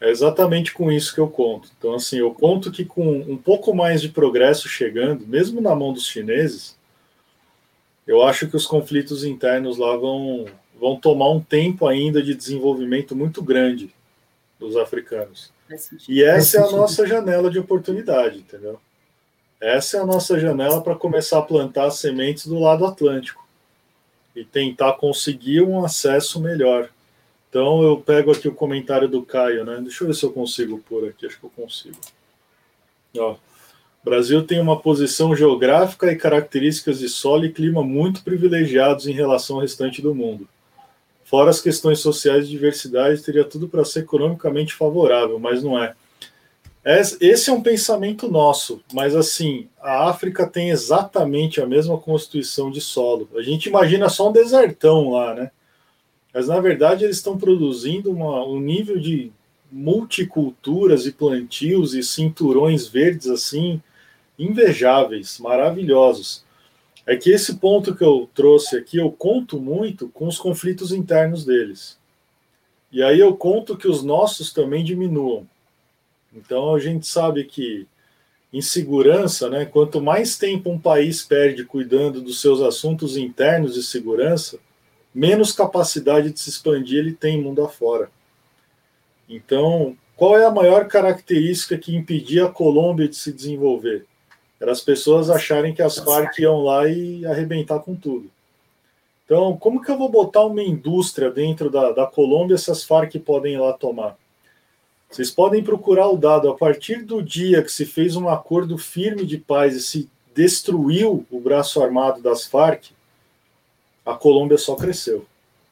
Speaker 1: É exatamente com isso que eu conto. Então, assim, eu conto que com um pouco mais de progresso chegando, mesmo na mão dos chineses, eu acho que os conflitos internos lá vão, vão tomar um tempo ainda de desenvolvimento muito grande dos africanos. E essa é a nossa janela de oportunidade, entendeu? Essa é a nossa janela para começar a plantar sementes do lado atlântico e tentar conseguir um acesso melhor. Então eu pego aqui o comentário do Caio, né? Deixa eu ver se eu consigo pôr aqui, acho que eu consigo. Ó, Brasil tem uma posição geográfica e características de solo e clima muito privilegiados em relação ao restante do mundo. Fora as questões sociais de diversidade, teria tudo para ser economicamente favorável, mas não é. Esse é um pensamento nosso, mas assim, a África tem exatamente a mesma constituição de solo. A gente imagina só um desertão lá, né? Mas na verdade eles estão produzindo uma, um nível de multiculturas e plantios e cinturões verdes assim invejáveis, maravilhosos é que esse ponto que eu trouxe aqui, eu conto muito com os conflitos internos deles. E aí eu conto que os nossos também diminuam. Então a gente sabe que insegurança, né, quanto mais tempo um país perde cuidando dos seus assuntos internos de segurança, menos capacidade de se expandir ele tem mundo afora. Então, qual é a maior característica que impedia a Colômbia de se desenvolver? Era as pessoas acharem que as Farc iam lá e arrebentar com tudo. Então, como que eu vou botar uma indústria dentro da, da Colômbia se as Farc podem ir lá tomar? Vocês podem procurar o dado. A partir do dia que se fez um acordo firme de paz e se destruiu o braço armado das Farc, a Colômbia só cresceu.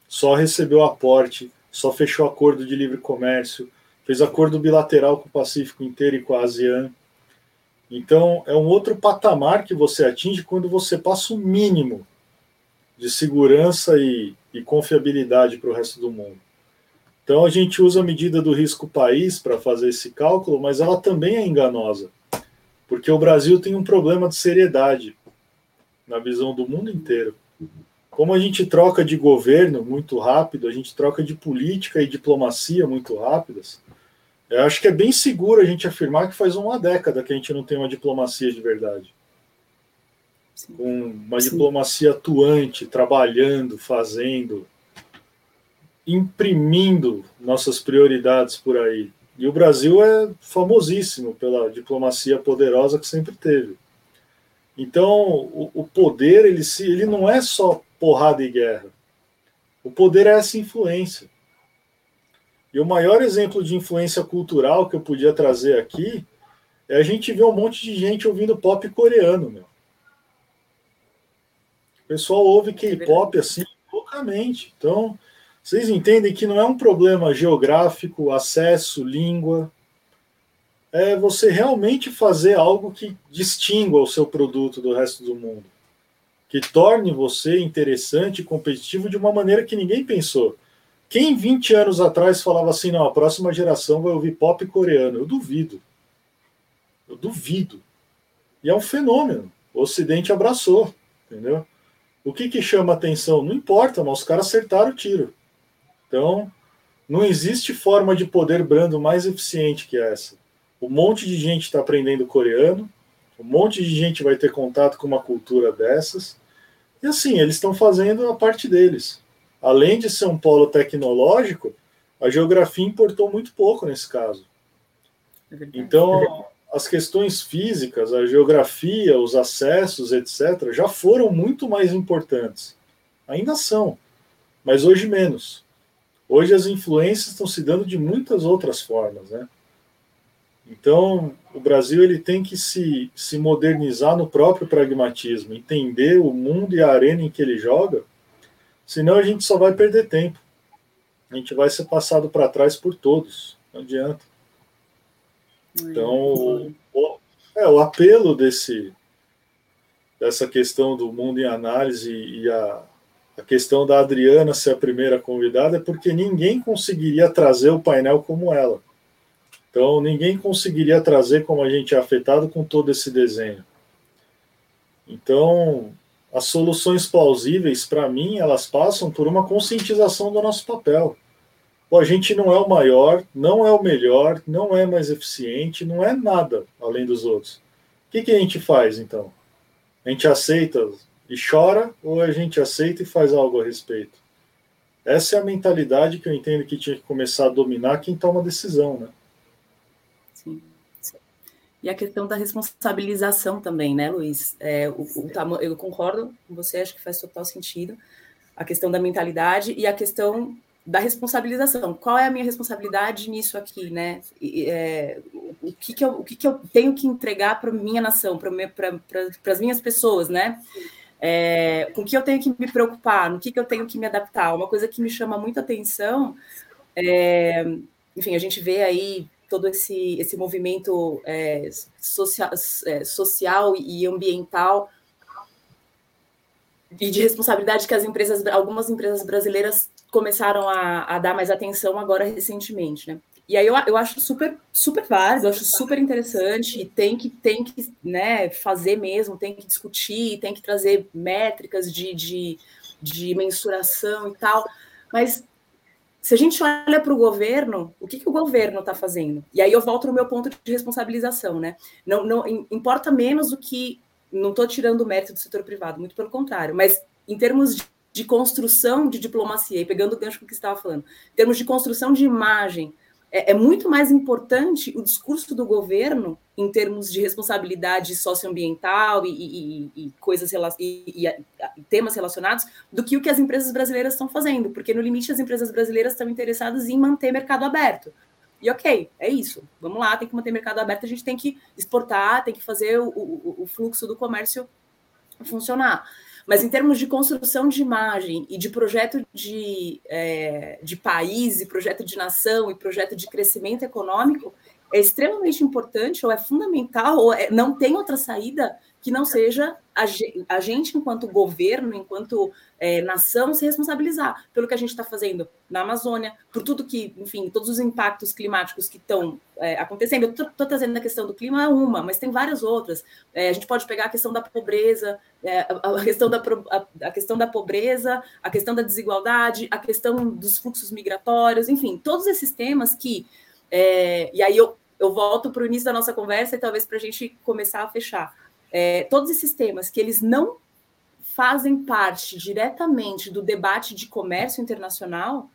Speaker 1: Só recebeu aporte, só fechou acordo de livre comércio, fez acordo bilateral com o Pacífico inteiro e com a ASEAN. Então, é um outro patamar que você atinge quando você passa o mínimo de segurança e, e confiabilidade para o resto do mundo. Então, a gente usa a medida do risco país para fazer esse cálculo, mas ela também é enganosa, porque o Brasil tem um problema de seriedade na visão do mundo inteiro. Como a gente troca de governo muito rápido, a gente troca de política e diplomacia muito rápidas, eu acho que é bem seguro a gente afirmar que faz uma década que a gente não tem uma diplomacia de verdade. Sim. Com uma Sim. diplomacia atuante, trabalhando, fazendo, imprimindo nossas prioridades por aí. E o Brasil é famosíssimo pela diplomacia poderosa que sempre teve. Então, o, o poder ele, se, ele não é só porrada e guerra. O poder é essa influência. E o maior exemplo de influência cultural que eu podia trazer aqui é a gente ver um monte de gente ouvindo pop coreano, meu. O pessoal ouve K-pop assim loucamente. Então, vocês entendem que não é um problema geográfico, acesso, língua. É você realmente fazer algo que distingua o seu produto do resto do mundo. Que torne você interessante e competitivo de uma maneira que ninguém pensou. Quem 20 anos atrás falava assim, não, a próxima geração vai ouvir pop coreano? Eu duvido. Eu duvido. E é um fenômeno. O Ocidente abraçou. entendeu? O que, que chama atenção? Não importa, mas os caras acertaram o tiro. Então, não existe forma de poder brando mais eficiente que essa. Um monte de gente está aprendendo coreano, um monte de gente vai ter contato com uma cultura dessas. E assim, eles estão fazendo a parte deles. Além de ser um polo tecnológico, a geografia importou muito pouco nesse caso. É então, as questões físicas, a geografia, os acessos, etc., já foram muito mais importantes. Ainda são, mas hoje menos. Hoje as influências estão se dando de muitas outras formas, né? Então, o Brasil ele tem que se, se modernizar no próprio pragmatismo, entender o mundo e a arena em que ele joga, senão a gente só vai perder tempo. A gente vai ser passado para trás por todos, não adianta. Então, o, o, é, o apelo desse, dessa questão do mundo em análise e a, a questão da Adriana ser a primeira convidada é porque ninguém conseguiria trazer o painel como ela. Então, ninguém conseguiria trazer como a gente é afetado com todo esse desenho. Então, as soluções plausíveis, para mim, elas passam por uma conscientização do nosso papel. Pô, a gente não é o maior, não é o melhor, não é mais eficiente, não é nada além dos outros. O que, que a gente faz, então? A gente aceita e chora ou a gente aceita e faz algo a respeito? Essa é a mentalidade que eu entendo que tinha que começar a dominar quem toma decisão, né?
Speaker 2: E a questão da responsabilização também, né, Luiz? É, o, o tamanho, eu concordo com você, acho que faz total sentido. A questão da mentalidade e a questão da responsabilização. Qual é a minha responsabilidade nisso aqui, né? É, o, que, que, eu, o que, que eu tenho que entregar para minha nação, para pra, as minhas pessoas, né? É, com que eu tenho que me preocupar, no que, que eu tenho que me adaptar. Uma coisa que me chama muita atenção, é, enfim, a gente vê aí todo esse, esse movimento é, social, é, social e ambiental e de responsabilidade que as empresas, algumas empresas brasileiras começaram a, a dar mais atenção agora recentemente, né? E aí eu, eu acho super, super válido, eu acho super interessante, e tem que, tem que né, fazer mesmo, tem que discutir, tem que trazer métricas de, de, de mensuração e tal. Mas se a gente olha para o governo, o que, que o governo está fazendo? E aí eu volto no meu ponto de responsabilização, né? Não, não importa menos do que. Não estou tirando o mérito do setor privado, muito pelo contrário, mas em termos de de construção de diplomacia, e pegando o gancho que você estava falando, em termos de construção de imagem, é, é, muito mais importante o discurso do governo em termos de responsabilidade socioambiental e, e, e coisas e, e, temas relacionados do que o que as empresas brasileiras estão fazendo, porque no limite as empresas brasileiras estão interessadas em manter mercado aberto. E ok, é isso. Vamos lá, tem que manter mercado aberto, a gente tem que exportar, tem que fazer o, o, o fluxo do comércio funcionar. Mas em termos de construção de imagem e de projeto de, é, de país, e projeto de nação, e projeto de crescimento econômico, é extremamente importante, ou é fundamental, ou é, não tem outra saída que não seja a, a gente, enquanto governo, enquanto é, nação, se responsabilizar pelo que a gente está fazendo na Amazônia, por tudo que, enfim, todos os impactos climáticos que estão é, acontecendo. Eu estou trazendo a questão do clima, é uma, mas tem várias outras. É, a gente pode pegar a questão da pobreza, é, a, a, questão da, a, a, questão da pobreza, a questão da desigualdade, a questão dos fluxos migratórios, enfim, todos esses temas que. É, e aí eu, eu volto para o início da nossa conversa e talvez para a gente começar a fechar é, todos esses temas que eles não fazem parte diretamente do debate de comércio internacional,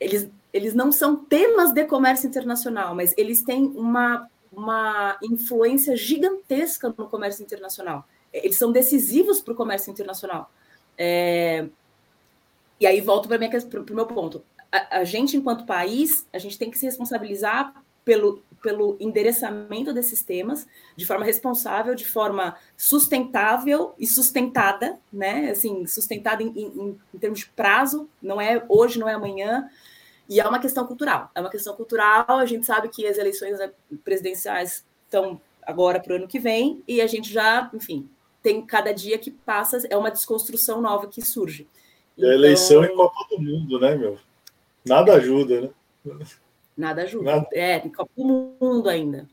Speaker 2: eles, eles não são temas de comércio internacional, mas eles têm uma, uma influência gigantesca no comércio internacional. Eles são decisivos para o comércio internacional. É, e aí volto para o meu ponto. A, a gente, enquanto país, a gente tem que se responsabilizar pelo, pelo endereçamento desses temas de forma responsável, de forma sustentável e sustentada, né? Assim, sustentada em, em, em, termos de prazo, não é hoje, não é amanhã. E é uma questão cultural. É uma questão cultural. A gente sabe que as eleições né, presidenciais estão agora para o ano que vem e a gente já, enfim, tem cada dia que passa é uma desconstrução nova que surge.
Speaker 1: Então... E a eleição em Copa do Mundo, né, meu? Nada ajuda, né?
Speaker 2: Nada ajuda. Nada. É, tem Copa do Mundo ainda.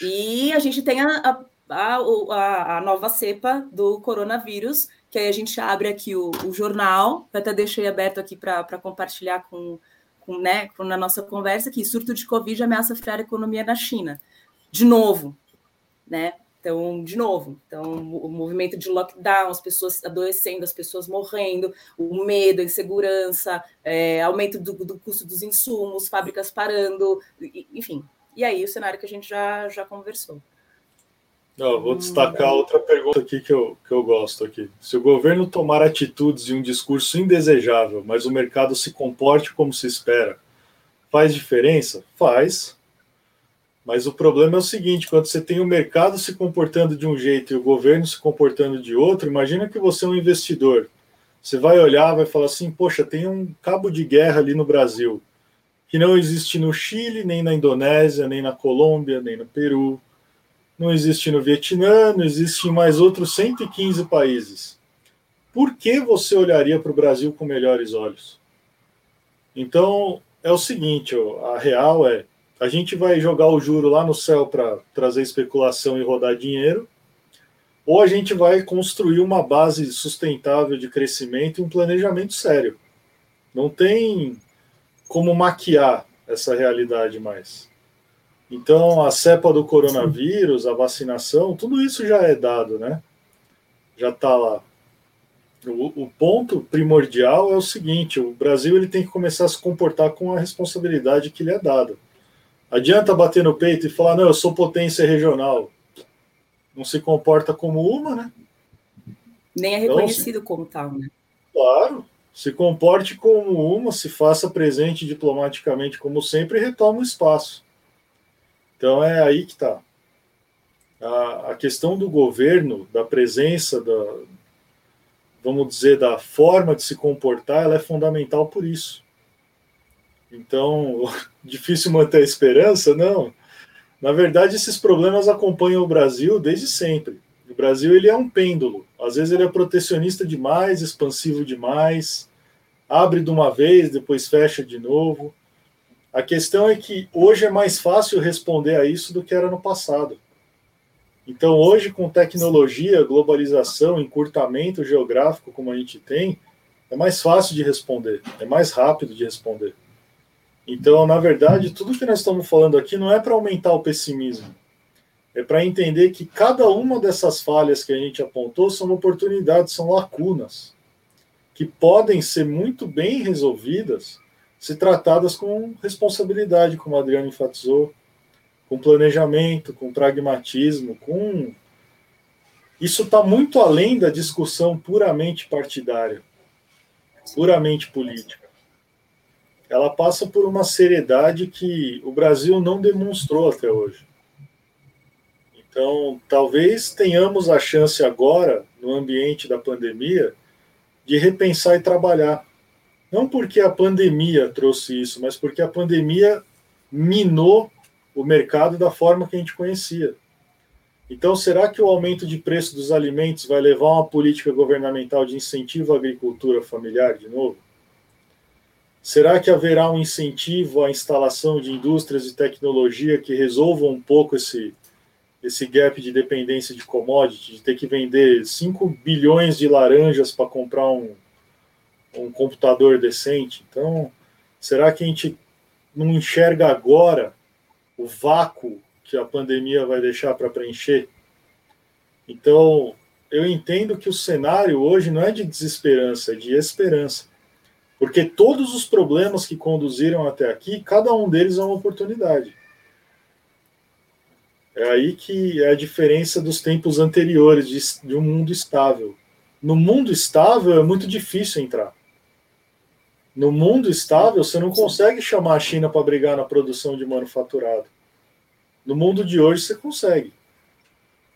Speaker 2: E a gente tem a, a, a, a, a nova cepa do coronavírus, que aí a gente abre aqui o, o jornal, eu até deixei aberto aqui para compartilhar com, com, né, com, na nossa conversa, que surto de Covid ameaça frear a economia na China. De novo, né? Então, de novo, então o movimento de lockdown, as pessoas adoecendo, as pessoas morrendo, o medo, a insegurança, é, aumento do, do, custo dos insumos, fábricas parando, enfim. E aí o cenário que a gente já, já conversou.
Speaker 1: Vou destacar outra pergunta aqui que eu, que eu gosto aqui. Se o governo tomar atitudes e um discurso indesejável, mas o mercado se comporte como se espera, faz diferença? Faz. Mas o problema é o seguinte: quando você tem o mercado se comportando de um jeito e o governo se comportando de outro, imagina que você é um investidor. Você vai olhar, vai falar assim: poxa, tem um cabo de guerra ali no Brasil, que não existe no Chile, nem na Indonésia, nem na Colômbia, nem no Peru, não existe no Vietnã, não existe em mais outros 115 países. Por que você olharia para o Brasil com melhores olhos? Então, é o seguinte: a real é a gente vai jogar o juro lá no céu para trazer especulação e rodar dinheiro, ou a gente vai construir uma base sustentável de crescimento e um planejamento sério. Não tem como maquiar essa realidade mais. Então, a cepa do coronavírus, a vacinação, tudo isso já é dado, né? Já está lá. O, o, ponto primordial é o seguinte: o Brasil ele tem que começar a se comportar com a responsabilidade que lhe é dada. Adianta bater no peito e falar, não, eu sou potência regional. Não se comporta como uma, né?
Speaker 2: Nem é então, reconhecido então, como tal, né?
Speaker 1: Claro. Se comporte como uma, se faça presente diplomaticamente como sempre e retoma o espaço. Então é aí que está. A, a questão do governo, da presença, da, vamos dizer, da forma de se comportar, ela é fundamental por isso. Então, difícil manter a esperança? Não. Na verdade, esses problemas acompanham o Brasil desde sempre. O Brasil ele é um pêndulo. Às vezes ele é protecionista demais, expansivo demais, abre de uma vez, depois fecha de novo. A questão é que hoje é mais fácil responder a isso do que era no passado. Então, hoje, com tecnologia, globalização, encurtamento geográfico como a gente tem, é mais fácil de responder, é mais rápido de responder. Então, na verdade, tudo que nós estamos falando aqui não é para aumentar o pessimismo, é para entender que cada uma dessas falhas que a gente apontou são oportunidades, são lacunas, que podem ser muito bem resolvidas se tratadas com responsabilidade, como o Adriano enfatizou, com planejamento, com pragmatismo, com. Isso está muito além da discussão puramente partidária, puramente política ela passa por uma seriedade que o Brasil não demonstrou até hoje. Então, talvez tenhamos a chance agora, no ambiente da pandemia, de repensar e trabalhar. Não porque a pandemia trouxe isso, mas porque a pandemia minou o mercado da forma que a gente conhecia. Então, será que o aumento de preço dos alimentos vai levar a uma política governamental de incentivo à agricultura familiar de novo? Será que haverá um incentivo à instalação de indústrias de tecnologia que resolvam um pouco esse, esse gap de dependência de commodity, de ter que vender 5 bilhões de laranjas para comprar um, um computador decente? Então, será que a gente não enxerga agora o vácuo que a pandemia vai deixar para preencher? Então, eu entendo que o cenário hoje não é de desesperança, é de esperança. Porque todos os problemas que conduziram até aqui, cada um deles é uma oportunidade. É aí que é a diferença dos tempos anteriores de, de um mundo estável. No mundo estável é muito difícil entrar. No mundo estável, você não consegue chamar a China para brigar na produção de manufaturado. No mundo de hoje, você consegue.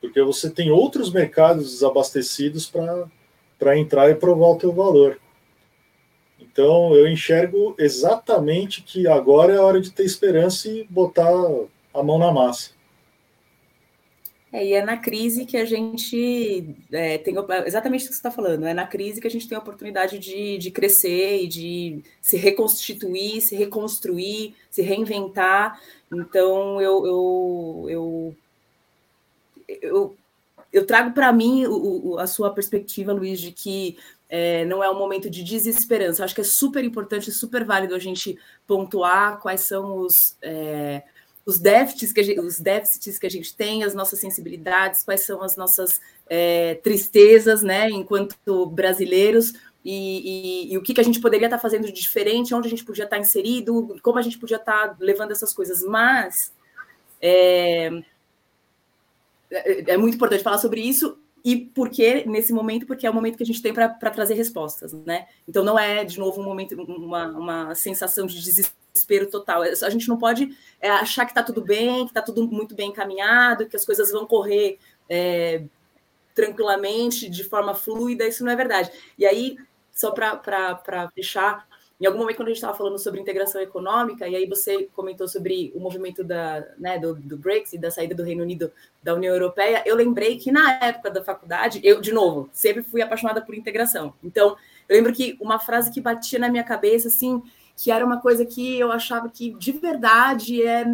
Speaker 1: Porque você tem outros mercados desabastecidos para entrar e provar o teu valor. Então, eu enxergo exatamente que agora é a hora de ter esperança e botar a mão na massa.
Speaker 2: É, e é na crise que a gente é, tem exatamente o que você está falando, é na crise que a gente tem a oportunidade de, de crescer e de se reconstituir, se reconstruir, se reinventar. Então eu, eu, eu, eu eu trago para mim o, o, a sua perspectiva, Luiz, de que é, não é um momento de desesperança. Eu acho que é super importante, super válido a gente pontuar quais são os, é, os, déficits que gente, os déficits que a gente tem, as nossas sensibilidades, quais são as nossas é, tristezas, né, enquanto brasileiros, e, e, e, o que, que a gente poderia estar fazendo de diferente, onde a gente podia estar inserido, como a gente podia estar levando essas coisas. Mas é, é, é muito importante falar sobre isso e por que nesse momento? Porque é o momento que a gente tem para trazer respostas, né? Então não é, de novo, um momento, uma, uma sensação de desespero total. É, a gente não pode é, achar que está tudo bem, que está tudo muito bem encaminhado, que as coisas vão correr é, tranquilamente, de forma fluida, isso não é verdade. E aí, só para fechar, em algum momento, quando a gente estava falando sobre integração econômica, e aí você comentou sobre o movimento da, né, do, do Brexit, da saída do Reino Unido da União Europeia, eu lembrei que na época da faculdade, eu, de novo, sempre fui apaixonada por integração. Então, eu lembro que uma frase que batia na minha cabeça, assim, que era uma coisa que eu achava que de verdade é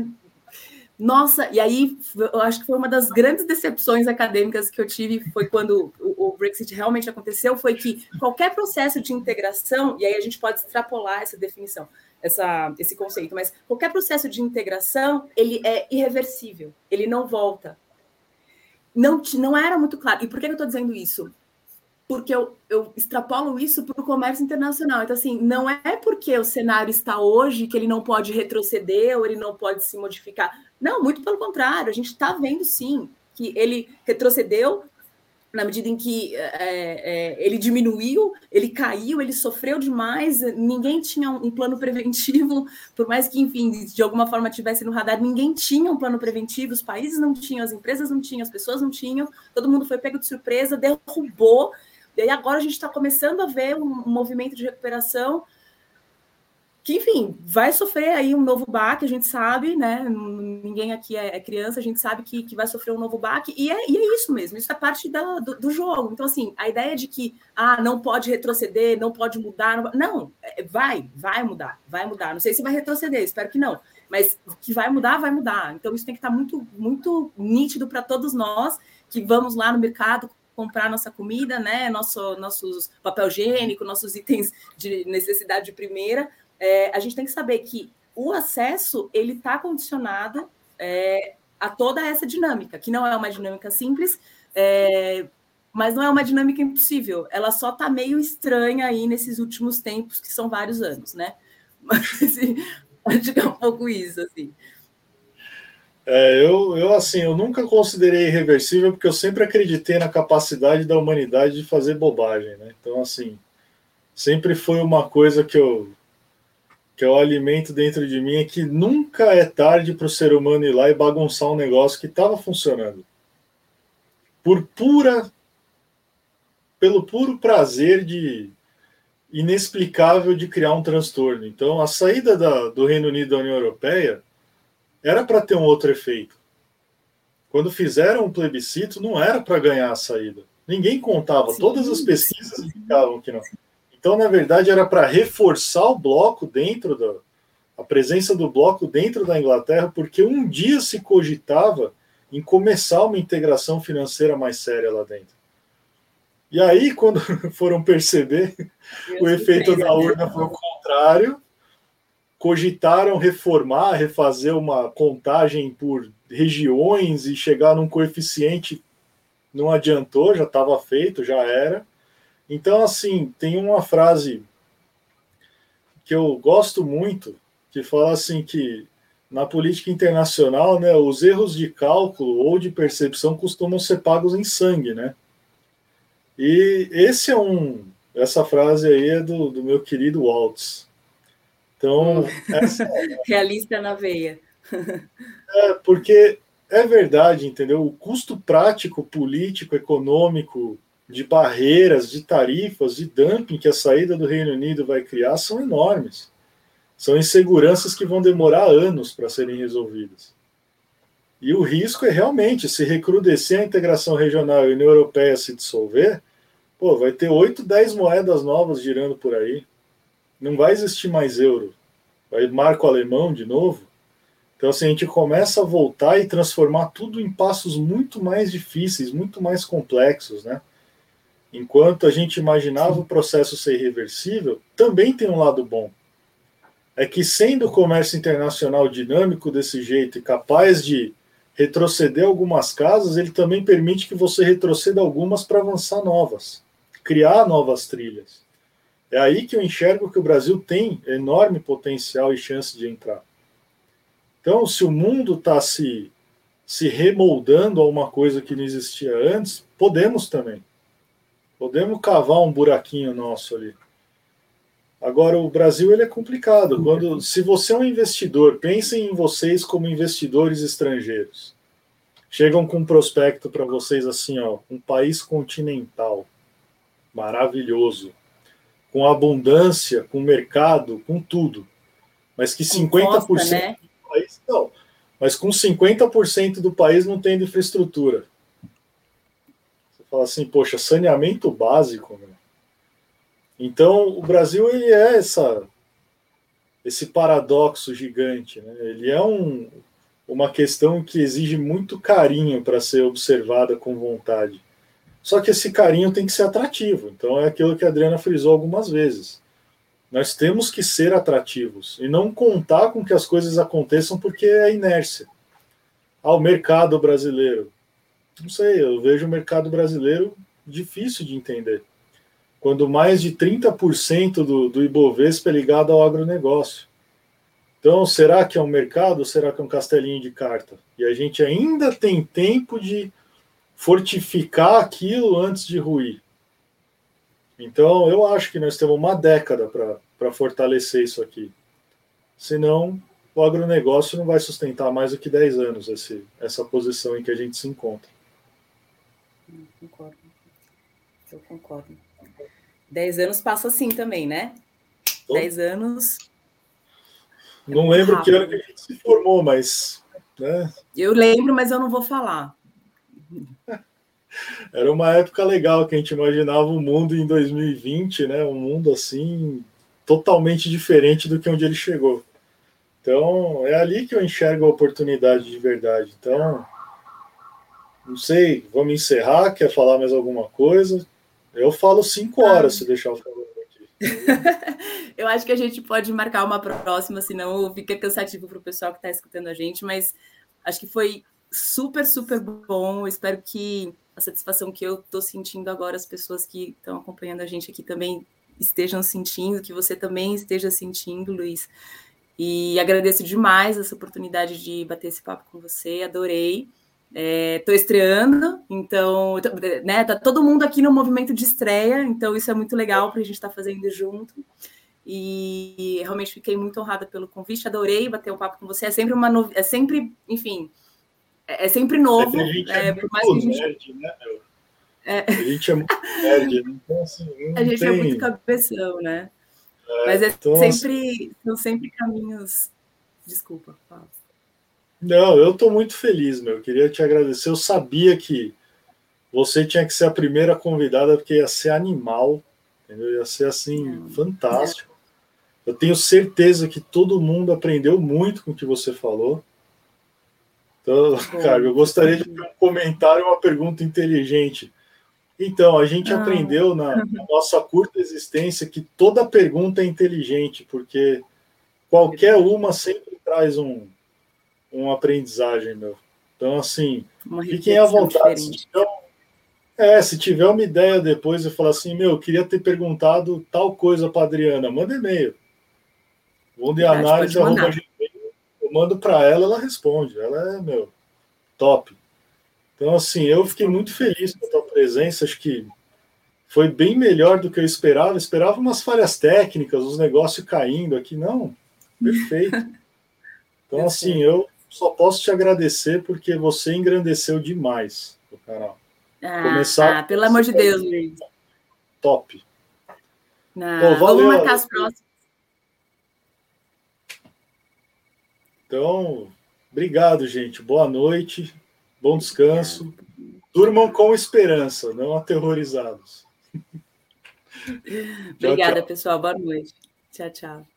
Speaker 2: nossa, e aí eu acho que foi uma das grandes decepções acadêmicas que eu tive foi quando o, o, Brexit realmente aconteceu, foi que qualquer processo de integração, e aí a gente pode extrapolar essa definição, essa, esse conceito, mas qualquer processo de integração, ele é irreversível, ele não volta. Não, não era muito claro. E por que eu estou dizendo isso? porque eu, eu extrapolo isso para o comércio internacional. Então, assim, não é porque o cenário está hoje que ele não pode retroceder ou ele não pode se modificar. Não, muito pelo contrário, a gente está vendo sim que ele retrocedeu na medida em que é, é, ele diminuiu, ele caiu, ele sofreu demais, ninguém tinha um plano preventivo, por mais que, enfim, de alguma forma tivesse no radar, ninguém tinha um plano preventivo, os países não tinham, as empresas não tinham, as pessoas não tinham, todo mundo foi pego de surpresa, derrubou e aí agora a gente está começando a ver um, movimento de recuperação que, enfim, vai sofrer aí um novo baque, a gente sabe, né? Ninguém aqui é, é criança, a gente sabe que, que vai sofrer um novo baque, e é, e é isso mesmo, isso é parte da, do, do, jogo. Então, assim, a ideia de que ah, não pode retroceder, não pode mudar, não, não, é, vai, vai mudar, vai mudar. Não sei se vai retroceder, espero que não, mas que vai mudar, vai mudar. Então, isso tem que estar muito, muito nítido para todos nós que vamos lá no mercado comprar nossa comida, né? Nosso, nossos papel higiênico, nossos itens de necessidade de primeira. É, a gente tem que saber que o acesso ele está condicionado é, a toda essa dinâmica, que não é uma dinâmica simples, é, mas não é uma dinâmica impossível. Ela só está meio estranha aí nesses últimos tempos, que são vários anos, né? Mas assim, um pouco isso, assim.
Speaker 1: É, eu, eu, assim, eu nunca considerei irreversível porque eu sempre acreditei na capacidade da humanidade de fazer bobagem, né? Então, assim, sempre foi uma coisa que eu que eu alimento dentro de mim é que nunca é tarde para o ser humano ir lá e bagunçar um negócio que estava funcionando. Por pura pelo puro prazer de inexplicável de criar um transtorno. Então, a saída da, do Reino Unido da União Europeia era para ter um outro efeito. Quando fizeram um plebiscito, não era para ganhar a saída. Ninguém contava, sim, todas as pesquisas indicavam que não. Então, na verdade, era para reforçar o bloco dentro da a presença do bloco dentro da Inglaterra, porque um dia se cogitava em começar uma integração financeira mais séria lá dentro. E aí, quando foram perceber, o efeito da urna foi o contrário, cogitaram reformar, refazer uma contagem por regiões e chegar num coeficiente, não adiantou, já estava feito, já era. Então, assim, tem uma frase que eu gosto muito, que fala assim que na política internacional, né, os erros de cálculo ou de percepção costumam ser pagos em sangue, né? E esse é um, essa frase aí é do, do meu querido Waltz. Então,
Speaker 2: essa... realista na veia.
Speaker 1: é, porque é verdade, entendeu? O custo prático, político, econômico, de barreiras, de tarifas, de dumping que a saída do Reino Unido vai criar são enormes. São inseguranças que vão demorar anos para serem resolvidas. E o risco é realmente, se recrudescer a integração regional e a União Europeia se dissolver, pô, vai ter 8, 10 moedas novas girando por aí não vai existir mais euro. Vai marco alemão de novo. Então, assim, a gente começa a voltar e transformar tudo em passos muito mais difíceis, muito mais complexos, né? Enquanto a gente imaginava o processo ser irreversível, também tem um lado bom. É que sendo o comércio internacional dinâmico desse jeito e capaz de retroceder algumas casas, ele também permite que você retroceda algumas para avançar novas, criar novas trilhas. É aí que eu enxergo que o Brasil tem enorme potencial e chance de entrar. Então, se o mundo está se, se remoldando a uma coisa que não existia antes, podemos também. Podemos cavar um buraquinho nosso ali. Agora, o Brasil ele é complicado. Quando, se você é um investidor, pensem em vocês como investidores estrangeiros. Chegam com um prospecto para vocês assim, ó, um país continental, maravilhoso, com abundância, com mercado, com tudo, mas que 50% costa, né? do país não, mas com 50% do país não tem infraestrutura. Fala assim, poxa, saneamento básico, né? Então, o Brasil ele é essa esse paradoxo gigante, né? Ele é um, uma questão que exige muito carinho para ser observada com vontade. Só que esse carinho tem que ser atrativo. Então é aquilo que a Adriana frisou algumas vezes. Nós temos que ser atrativos e não contar com que as coisas aconteçam porque é inércia. Ah, o mercado brasileiro. Não sei, eu vejo o mercado brasileiro difícil de entender. Quando mais de 30% do, do Ibovespa é ligado ao agronegócio. Então, será que é um mercado ou será que é um castelinho de carta? E a gente ainda tem tempo de fortificar aquilo antes de ruir. Então, eu acho que nós temos uma década para fortalecer isso aqui. Senão, o agronegócio não vai sustentar mais do que 10 anos esse, essa posição em que a gente se encontra.
Speaker 2: Eu concordo. Eu concordo. 10 anos passa assim também, né? 10 anos.
Speaker 1: Não lembro que ano que a gente se formou, mas. Né?
Speaker 2: Eu lembro, mas eu não vou falar.
Speaker 1: Era uma época legal que a gente imaginava o mundo em 2020, né? Um mundo assim totalmente diferente do que onde ele chegou. Então, é ali que eu enxergo a oportunidade de verdade. Então, não sei, vamos encerrar? Quer falar mais alguma coisa? Eu falo cinco ah. horas se deixar eu falar aqui.
Speaker 2: eu acho que a gente pode marcar uma próxima, senão fica cansativo para o pessoal que está escutando a gente, mas acho que foi super, super bom. Eu espero que a satisfação que eu estou sentindo agora, as pessoas que estão acompanhando a gente aqui também estejam sentindo, que você também esteja sentindo, Luiz. E agradeço demais essa oportunidade de bater esse papo com você, adorei. Estou é, estreando, então, né, tá todo mundo aqui no movimento de estreia, então isso é muito legal para a gente estar tá fazendo junto. E realmente fiquei muito honrada pelo convite, adorei bater um papo com você. É sempre uma novidade, é sempre, enfim, é, é sempre novo.
Speaker 1: a gente é, é mais que a gente... nerd, né? É. A gente é muito nerd, né? então assim,
Speaker 2: A gente
Speaker 1: tem...
Speaker 2: é muito cabeção, né? É, Mas é então, sempre, assim... são sempre caminhos. Desculpa, fala.
Speaker 1: Não, eu estou muito feliz, meu. Eu queria te agradecer. Eu sabia que você tinha que ser a primeira convidada, porque ia ser animal, entendeu? Ia ser assim, fantástico. Eu tenho certeza que todo mundo aprendeu muito com o que você falou. Então, cara, eu gostaria de ter um comentário, uma pergunta inteligente. Então, a gente ah. aprendeu na, na, nossa curta existência que toda pergunta é inteligente, porque qualquer uma sempre traz um, uma aprendizagem, meu. Então, assim, fiquem à vontade. Se tiver, é, se tiver uma ideia depois e falar assim, meu, eu queria ter perguntado tal coisa para Adriana, manda e-mail. Vou de análise, arroba eu mando para ela, ela responde. Ela é, meu, top. Então, assim, eu fiquei muito feliz com a tua presença. Acho que foi bem melhor do que eu esperava. Eu esperava umas falhas técnicas, os negócios caindo aqui. Não, perfeito. Então, assim, eu só posso te agradecer porque você engrandeceu demais o canal.
Speaker 2: Ah, Começar ah, pelo amor de Deus, Luiz.
Speaker 1: Top.
Speaker 2: Pô, valeu. Vamos marcar as próximas.
Speaker 1: Então, obrigado, gente. Boa noite, bom descanso. Durmam com esperança, não aterrorizados.
Speaker 2: Obrigada, tchau, tchau. pessoal. Boa noite. Tchau, tchau.